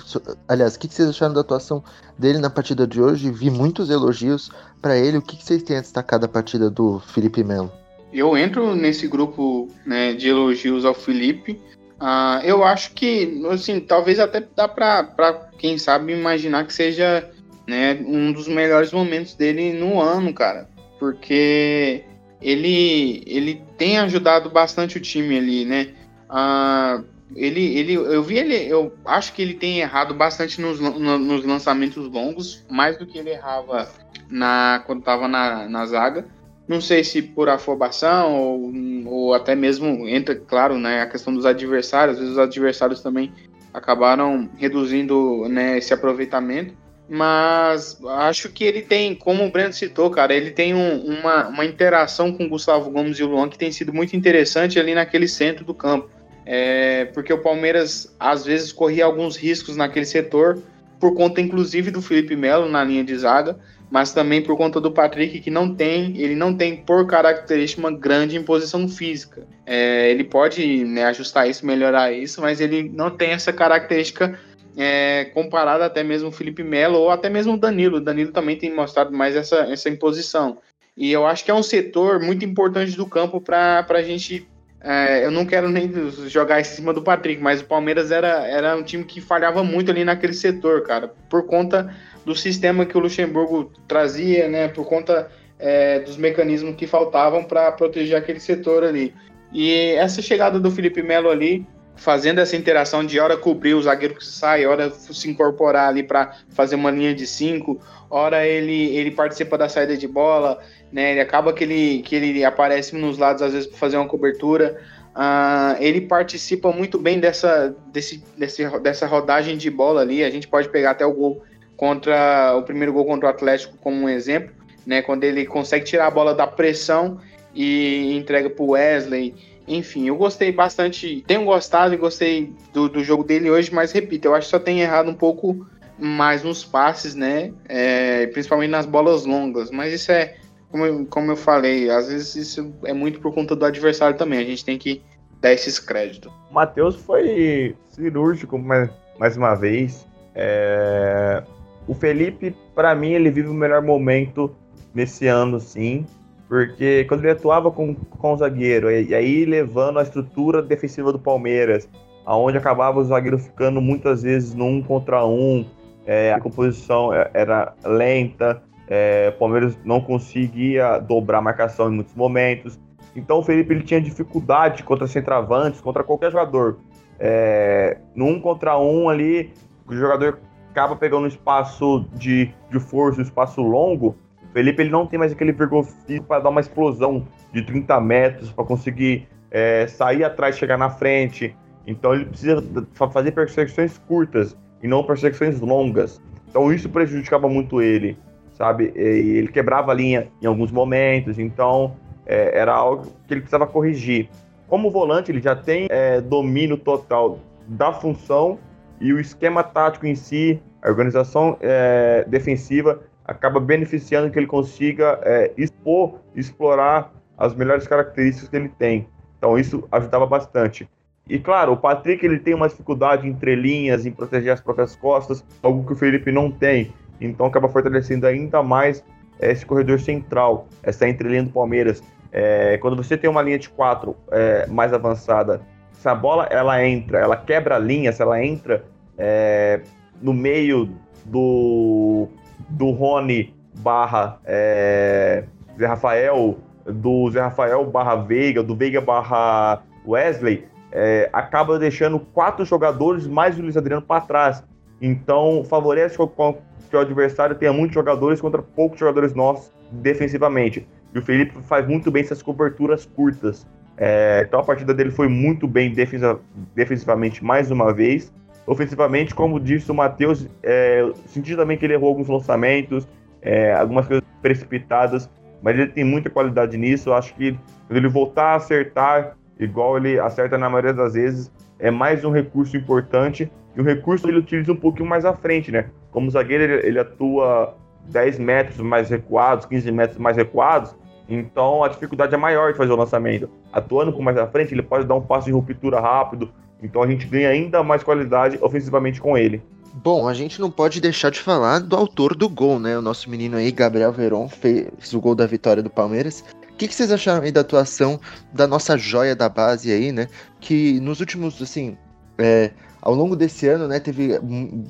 Aliás, o que, que vocês acharam da atuação dele na partida de hoje? Vi muitos elogios para ele. O que, que vocês têm a destacar da partida do Felipe Melo? Eu entro nesse grupo né, de elogios ao Felipe. Uh, eu acho que, assim, talvez até dá para quem sabe, imaginar que seja né? Um dos melhores momentos dele no ano, cara. Porque ele, ele tem ajudado bastante o time ali, né? Ah, ele, ele, eu vi ele, eu acho que ele tem errado bastante nos, nos lançamentos longos, mais do que ele errava na, quando estava na, na zaga. Não sei se por afobação ou, ou até mesmo entra, claro, né, a questão dos adversários. Às vezes os adversários também acabaram reduzindo né, esse aproveitamento. Mas acho que ele tem, como o Breno citou, cara, ele tem um, uma, uma interação com o Gustavo Gomes e o Luan que tem sido muito interessante ali naquele centro do campo. É, porque o Palmeiras às vezes corria alguns riscos naquele setor, por conta inclusive do Felipe Melo na linha de zaga, mas também por conta do Patrick, que não tem, ele não tem por característica uma grande imposição física. É, ele pode né, ajustar isso, melhorar isso, mas ele não tem essa característica é, comparado até mesmo o Felipe Melo ou até mesmo o Danilo. O Danilo também tem mostrado mais essa, essa imposição. E eu acho que é um setor muito importante do campo para a gente. É, eu não quero nem jogar em cima do Patrick, mas o Palmeiras era, era um time que falhava muito ali naquele setor, cara, por conta do sistema que o Luxemburgo trazia, né, por conta é, dos mecanismos que faltavam para proteger aquele setor ali. E essa chegada do Felipe Melo ali fazendo essa interação de hora cobrir o zagueiro que sai, hora se incorporar ali para fazer uma linha de cinco, hora ele, ele participa da saída de bola, né? Ele acaba que ele, que ele aparece nos lados às vezes para fazer uma cobertura. Uh, ele participa muito bem dessa, desse, desse, dessa rodagem de bola ali. A gente pode pegar até o gol contra o primeiro gol contra o Atlético como um exemplo, né? Quando ele consegue tirar a bola da pressão e entrega para o Wesley. Enfim, eu gostei bastante, tenho gostado e gostei do, do jogo dele hoje, mas repito, eu acho que só tem errado um pouco mais nos passes, né? É, principalmente nas bolas longas. Mas isso é como eu, como eu falei, às vezes isso é muito por conta do adversário também. A gente tem que dar esses créditos. O Matheus foi cirúrgico mais, mais uma vez. É... O Felipe, para mim, ele vive o melhor momento nesse ano, sim. Porque quando ele atuava com, com o zagueiro, e, aí levando a estrutura defensiva do Palmeiras, aonde acabava o zagueiro ficando muitas vezes no um contra um, é, a composição é, era lenta, é, o Palmeiras não conseguia dobrar a marcação em muitos momentos. Então o Felipe ele tinha dificuldade contra centravantes, contra qualquer jogador. É, no um contra um ali, o jogador acaba pegando um espaço de, de força, um espaço longo. O Felipe ele não tem mais aquele vigor para dar uma explosão de 30 metros, para conseguir é, sair atrás, chegar na frente. Então ele precisa fazer perseguições curtas e não perseguições longas. Então isso prejudicava muito ele sabe? Ele quebrava a linha em alguns momentos, então é, era algo que ele precisava corrigir. Como volante, ele já tem é, domínio total da função e o esquema tático em si, a organização é, defensiva, acaba beneficiando que ele consiga é, expor, explorar as melhores características que ele tem. Então isso ajudava bastante. E claro, o Patrick ele tem uma dificuldade entre linhas, em proteger as próprias costas, algo que o Felipe não tem. Então acaba fortalecendo ainda mais esse corredor central, essa entrelinha do Palmeiras. É, quando você tem uma linha de quatro é, mais avançada, se a bola ela entra, ela quebra a linha, se ela entra é, no meio do, do Rony barra é, Zé Rafael, do Zé Rafael barra Veiga, do Veiga barra Wesley, é, acaba deixando quatro jogadores mais o Luiz Adriano para trás. Então favorece que o adversário tenha muitos jogadores contra poucos jogadores nossos defensivamente. E o Felipe faz muito bem essas coberturas curtas. É, então a partida dele foi muito bem defensiva, defensivamente mais uma vez. Ofensivamente, como disse o Matheus, é, senti também que ele errou alguns lançamentos, é, algumas coisas precipitadas, mas ele tem muita qualidade nisso. Eu acho que quando ele voltar a acertar, igual ele acerta na maioria das vezes, é mais um recurso importante. E o recurso ele utiliza um pouquinho mais à frente, né? Como zagueiro, ele, ele atua 10 metros mais recuados, 15 metros mais recuados, então a dificuldade é maior de fazer o lançamento. Atuando com mais à frente, ele pode dar um passo de ruptura rápido, então a gente ganha ainda mais qualidade ofensivamente com ele. Bom, a gente não pode deixar de falar do autor do gol, né? O nosso menino aí, Gabriel Veron, fez o gol da vitória do Palmeiras. O que, que vocês acharam aí da atuação da nossa joia da base aí, né? Que nos últimos, assim, é, ao longo desse ano, né, teve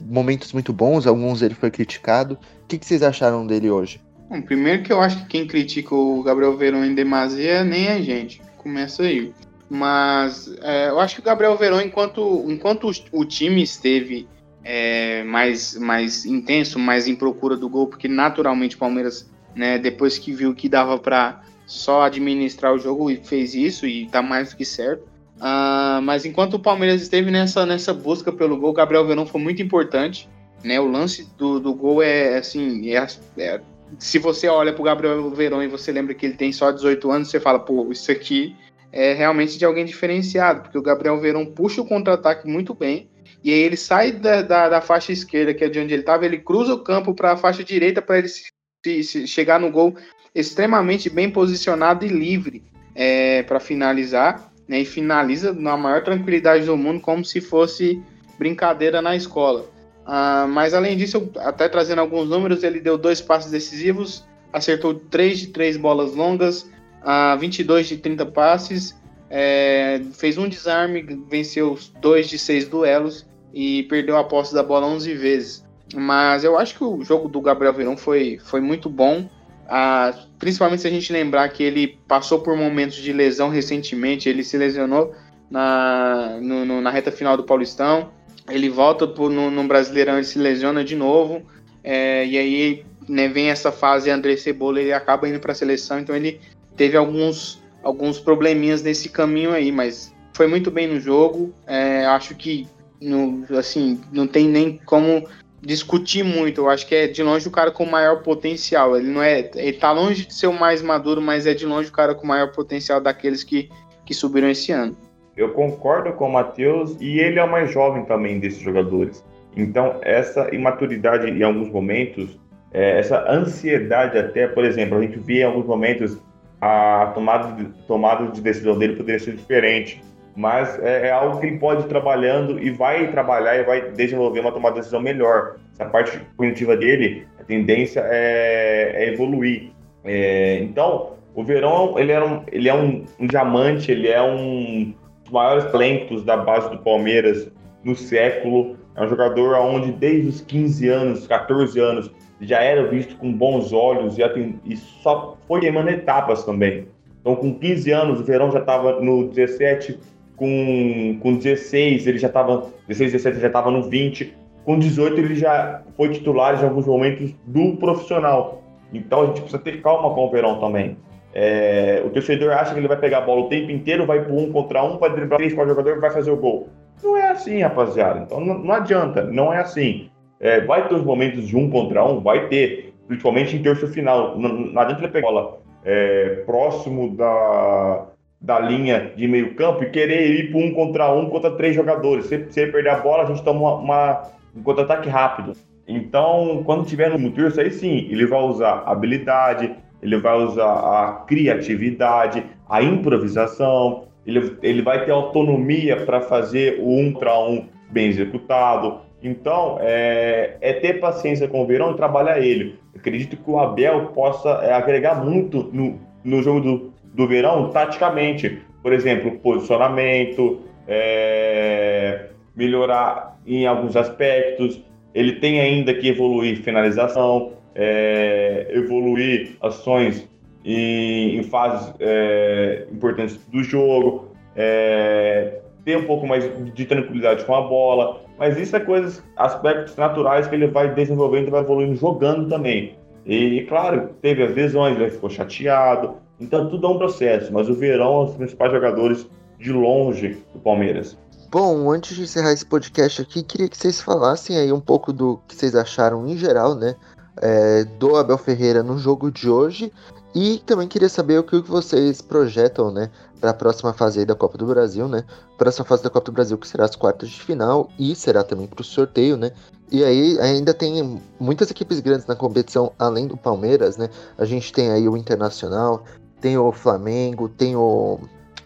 momentos muito bons, alguns ele foi criticado. O que, que vocês acharam dele hoje? Bom, primeiro que eu acho que quem critica o Gabriel Verão em demasia nem a gente. Começa aí. Mas é, eu acho que o Gabriel Verão, enquanto, enquanto o, time esteve é, mais, mais intenso, mais em procura do gol, porque naturalmente o Palmeiras, né, depois que viu que dava para só administrar o jogo, fez isso e tá mais do que certo. Uh, mas enquanto o Palmeiras esteve nessa, nessa busca pelo gol, Gabriel Verão foi muito importante. Né? O lance do, do gol é assim. É, é, se você olha para o Gabriel Verão e você lembra que ele tem só 18 anos, você fala, pô, isso aqui é realmente de alguém diferenciado, porque o Gabriel Verão puxa o contra-ataque muito bem. E aí ele sai da, da, da, faixa esquerda, que é de onde ele estava, ele cruza o campo para a faixa direita para ele se, se, se chegar no gol extremamente bem posicionado e livre é, para finalizar né, e finaliza na maior tranquilidade do mundo, como se fosse brincadeira na escola. Uh, mas além disso, até trazendo alguns números, ele deu dois passes decisivos, acertou 3 de 3 bolas longas, uh, 22 de 30 passes, é, fez um desarme, venceu 2 de 6 duelos e perdeu a posse da bola 11 vezes. Mas eu acho que o jogo do Gabriel Verão foi, foi muito bom. Ah, principalmente se a gente lembrar que ele passou por momentos de lesão recentemente, ele se lesionou na, no, no, na reta final do Paulistão, ele volta no, no Brasileirão, ele se lesiona de novo, é, e aí né, vem essa fase André Cebola, ele acaba indo para a seleção, então ele teve alguns, alguns probleminhas nesse caminho aí, mas foi muito bem no jogo. É, acho que no, assim, não tem nem como discutir muito. Eu acho que é de longe o cara com maior potencial. Ele não é. Ele tá longe de ser o mais maduro, mas é de longe o cara com maior potencial daqueles que, que subiram esse ano. Eu concordo com o Matheus e ele é o mais jovem também desses jogadores. Então, essa imaturidade em alguns momentos, é, essa ansiedade até, por exemplo, a gente vê em alguns momentos a tomada de, tomada de decisão dele poderia ser diferente mas é, é, algo que ele pode ir trabalhando e vai trabalhar e vai desenvolver uma tomada de decisão melhor. Essa parte cognitiva dele, a tendência é, é evoluir. É, então, o Verão ele, é um, ele é um, um, diamante, ele é um dos maiores talentos da base do Palmeiras no século. É um jogador onde desde os 15 anos, 14 anos, já era visto com bons olhos e, e só foi queimando etapas também. Então, com 15 anos, o Verão já estava no 17, com, com 16 ele já estava, 16, 17 ele já estava no 20, com 18 ele já foi titular em alguns momentos do profissional. Então a gente precisa ter calma com o Verão também. É, o torcedor acha que ele vai pegar a bola o tempo inteiro, vai pro um contra um, vai driblar três, quatro jogadores e vai fazer o gol. Não é assim, rapaziada. Então não, não adianta, não é assim. É, vai ter os momentos de um contra um, vai ter, principalmente em terço final. Não, não adianta ele pegar a bola é, próximo da, da linha de meio campo e querer ir para um contra um contra três jogadores. Se, perder a bola, a gente toma uma, uma um contra-ataque rápido. Então, quando tiver no terço, aí sim, ele vai usar habilidade, ele vai usar a criatividade, a improvisação, ele, ele vai ter autonomia para fazer o um contra um bem executado. Então, é, é, ter paciência com o Verão e trabalhar ele. Acredito que o Abel possa é, agregar muito no, no jogo do, do verão taticamente. Por exemplo, posicionamento, é, melhorar em alguns aspectos. Ele tem ainda que evoluir finalização, é, evoluir ações em, em fases é, importantes do jogo, é, ter um pouco mais de tranquilidade com a bola. Mas isso é coisas, aspectos naturais que ele vai desenvolvendo e vai evoluindo jogando também. E, claro, teve as lesões, ele ficou chateado, então tudo é um processo, mas o Verão é um dos principais jogadores de longe do Palmeiras. Bom, antes de encerrar esse podcast aqui, queria que vocês falassem aí um pouco do que vocês acharam em geral, né? É, do Abel Ferreira no jogo de hoje. E também queria saber o que vocês projetam, né? Para a próxima fase da Copa do Brasil, né? Próxima fase da Copa do Brasil, que será as quartas de final e será também para o sorteio, né? E aí ainda tem muitas equipes grandes na competição, além do Palmeiras, né? A gente tem aí o Internacional, tem o Flamengo, tem o,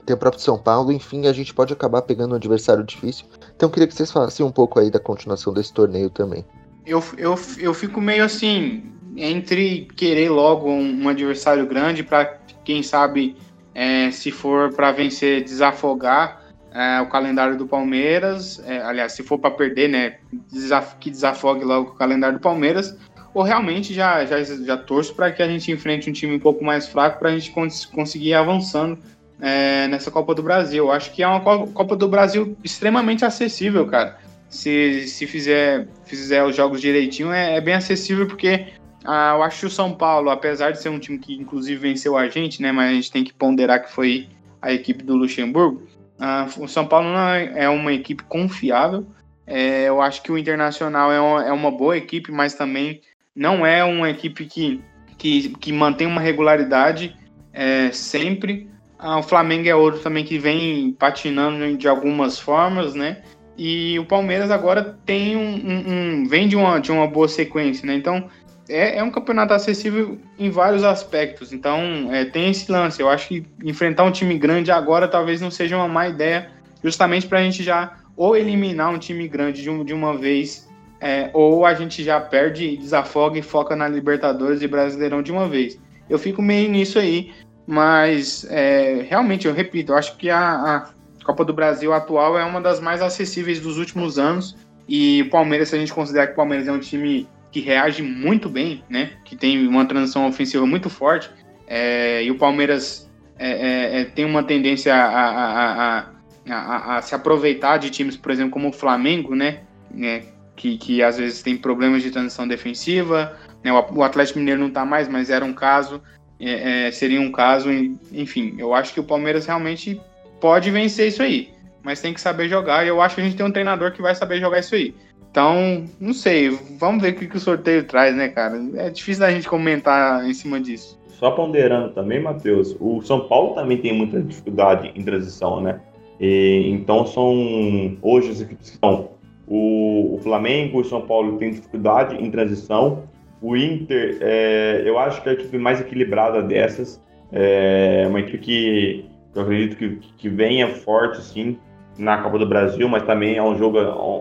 tem o próprio São Paulo, enfim, a gente pode acabar pegando um adversário difícil. Então queria que vocês falassem um pouco aí da continuação desse torneio também. Eu, eu, eu fico meio assim, entre querer logo um, um adversário grande para quem sabe é, se for para vencer, desafogar é, o calendário do Palmeiras. É, aliás, se for para perder, né, desaf que desafogue logo o calendário do Palmeiras ou realmente já, já, já torço para que a gente enfrente um time um pouco mais fraco para a gente cons conseguir ir avançando é, nessa Copa do Brasil. Acho que é uma Copa do Brasil extremamente acessível, cara. Se, se fizer, fizer os jogos direitinho, é, é bem acessível porque ah, eu acho que o São Paulo, apesar de ser um time que inclusive venceu a gente, né, mas a gente tem que ponderar que foi a equipe do Luxemburgo. Ah, o São Paulo não é, é uma equipe confiável. É, eu acho que o Internacional é uma, é uma boa equipe, mas também não é uma equipe que, que, que mantém uma regularidade é, sempre. Ah, o Flamengo é outro também que vem patinando de algumas formas, né? E o Palmeiras agora tem um, um, um vem de uma, de uma boa sequência, né? Então é, é um campeonato acessível em vários aspectos. Então é, tem esse lance. Eu acho que enfrentar um time grande agora talvez não seja uma má ideia, justamente para a gente já ou eliminar um time grande de, um, de uma vez é, ou a gente já perde, desafoga e foca na Libertadores e Brasileirão de uma vez. Eu fico meio nisso aí, mas é, realmente, eu repito, eu acho que a, a, Copa do Brasil atual é uma das mais acessíveis dos últimos anos. E o Palmeiras, se a gente considerar que o Palmeiras é um time que reage muito bem, né? Que tem uma transição ofensiva muito forte. É, e o Palmeiras é, é, é tem uma tendência a, a, a, a, se aproveitar de times, por exemplo, como o Flamengo, né? É, que, que às vezes tem problemas de transição defensiva. Né? O Atlético Mineiro não está mais, mas era um caso, é, seria um caso, enfim. Eu acho que o Palmeiras realmente pode vencer isso aí. mas tem que saber jogar. E eu acho que a gente tem um treinador que vai saber jogar isso aí. Então, não sei, vamos ver o que, que o sorteio traz, né, cara? É difícil da gente comentar em cima disso. Só ponderando também, Matheus, o São Paulo também tem muita dificuldade em transição, né? E, então são hoje as equipes que estão o, o Flamengo e o São Paulo têm dificuldade em transição. O Inter, é, eu acho que é a equipe mais equilibrada dessas. É uma equipe que eu acredito que, que venha forte, sim, na Copa do Brasil, mas também é um jogo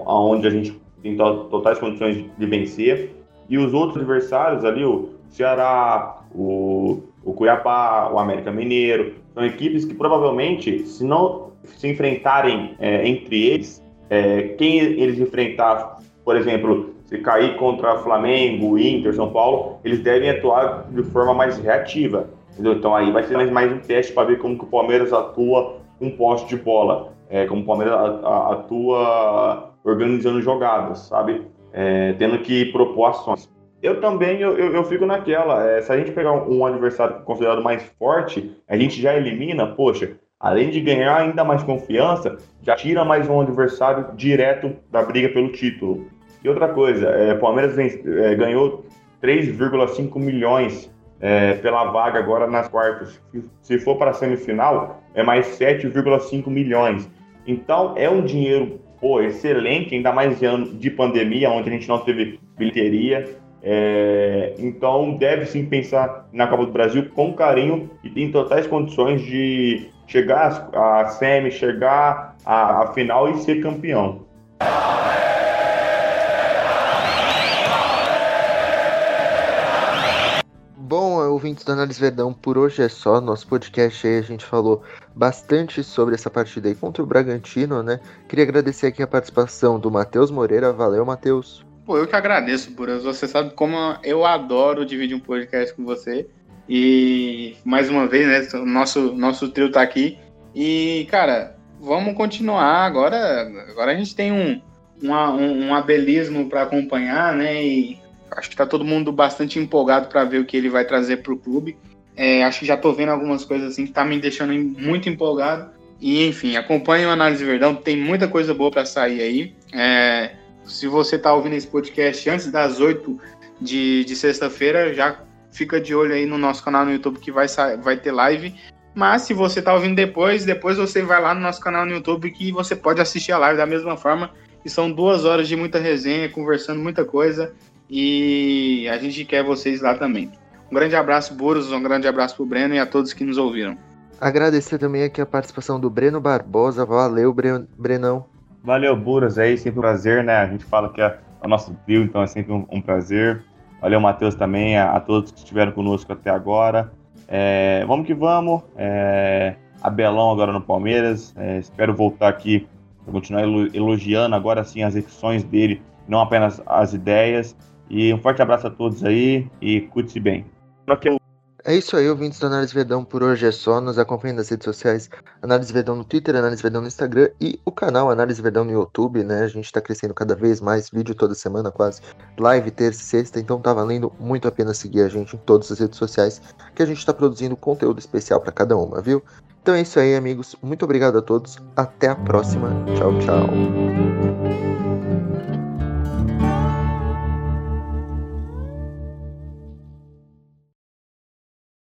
onde a gente tem totais condições de vencer. E os outros adversários ali, o Ceará, o, o Cuiabá, o América Mineiro, são equipes que provavelmente, se não se enfrentarem é, entre eles, é, quem eles enfrentar, por exemplo, se cair contra Flamengo, Inter, São Paulo, eles devem atuar de forma mais reativa. Entendeu? Então aí vai ser mais, mais um teste para ver como que o Palmeiras atua com poste de bola, é, como o Palmeiras atua organizando jogadas, sabe? É, tendo que propor ações. Eu também, eu, eu, eu fico naquela, é, se a gente pegar um, um adversário considerado mais forte, a gente já elimina, poxa, além de ganhar ainda mais confiança, já tira mais um adversário direto da briga pelo título. E outra coisa, é, Palmeiras vem, é, ganhou 3,5 milhões é, pela vaga agora nas quartas. Se for para a semifinal, é mais 7,5 milhões. Então é um dinheiro pô, excelente, ainda mais em ano de pandemia, onde a gente não teve bilheteria. É, então deve sim pensar na Copa do Brasil com carinho e tem totais condições de chegar à semi, chegar à, à final e ser campeão. Bom, ouvintes da Análise Verdão, por hoje é só. Nosso podcast aí a gente falou bastante sobre essa partida aí contra o Bragantino, né? Queria agradecer aqui a participação do Matheus Moreira. Valeu, Matheus. Pô, eu que agradeço, Buras. Você sabe como eu adoro dividir um podcast com você. E mais uma vez, né? Nosso, nosso trio tá aqui. E, cara, vamos continuar. Agora, agora a gente tem um, um, um abelismo para acompanhar, né? E acho que tá todo mundo bastante empolgado para ver o que ele vai trazer pro clube. É, acho que já tô vendo algumas coisas assim que tá me deixando muito empolgado. E, enfim, acompanhe o Análise Verdão, tem muita coisa boa para sair aí. É, se você tá ouvindo esse podcast antes das 8 de, de sexta-feira, já fica de olho aí no nosso canal no YouTube que vai, vai ter live. Mas se você tá ouvindo depois, depois você vai lá no nosso canal no YouTube que você pode assistir a live da mesma forma. E são duas horas de muita resenha, conversando muita coisa. E a gente quer vocês lá também. Um grande abraço, Burros, um grande abraço pro Breno e a todos que nos ouviram. Agradecer também aqui a participação do Breno Barbosa. Valeu, Brenão. Valeu, Burros, aí, sempre um prazer, né? A gente fala que é o nosso trio, então é sempre um, um prazer. Valeu, Matheus, também, a, a, todos que estiveram conosco até agora. É, vamos que vamos. É, Abelão agora no Palmeiras. É, espero voltar aqui para continuar elogiando agora sim as execuções dele, não apenas as ideias. E um forte abraço a todos aí e cuide-se bem. É isso aí, ouvintes do Análise Verdão. Por hoje é só. Nos acompanhem nas redes sociais. Análise Verdão no Twitter, Análise Verdão no Instagram e o canal Análise Verdão no YouTube, né? A gente tá crescendo cada vez mais, vídeo toda semana quase. Live terça e sexta, então tá valendo muito a pena seguir a gente em todas as redes sociais, que a gente tá produzindo conteúdo especial para cada uma, viu? Então é isso aí, amigos. Muito obrigado a todos. Até a próxima. Tchau, tchau.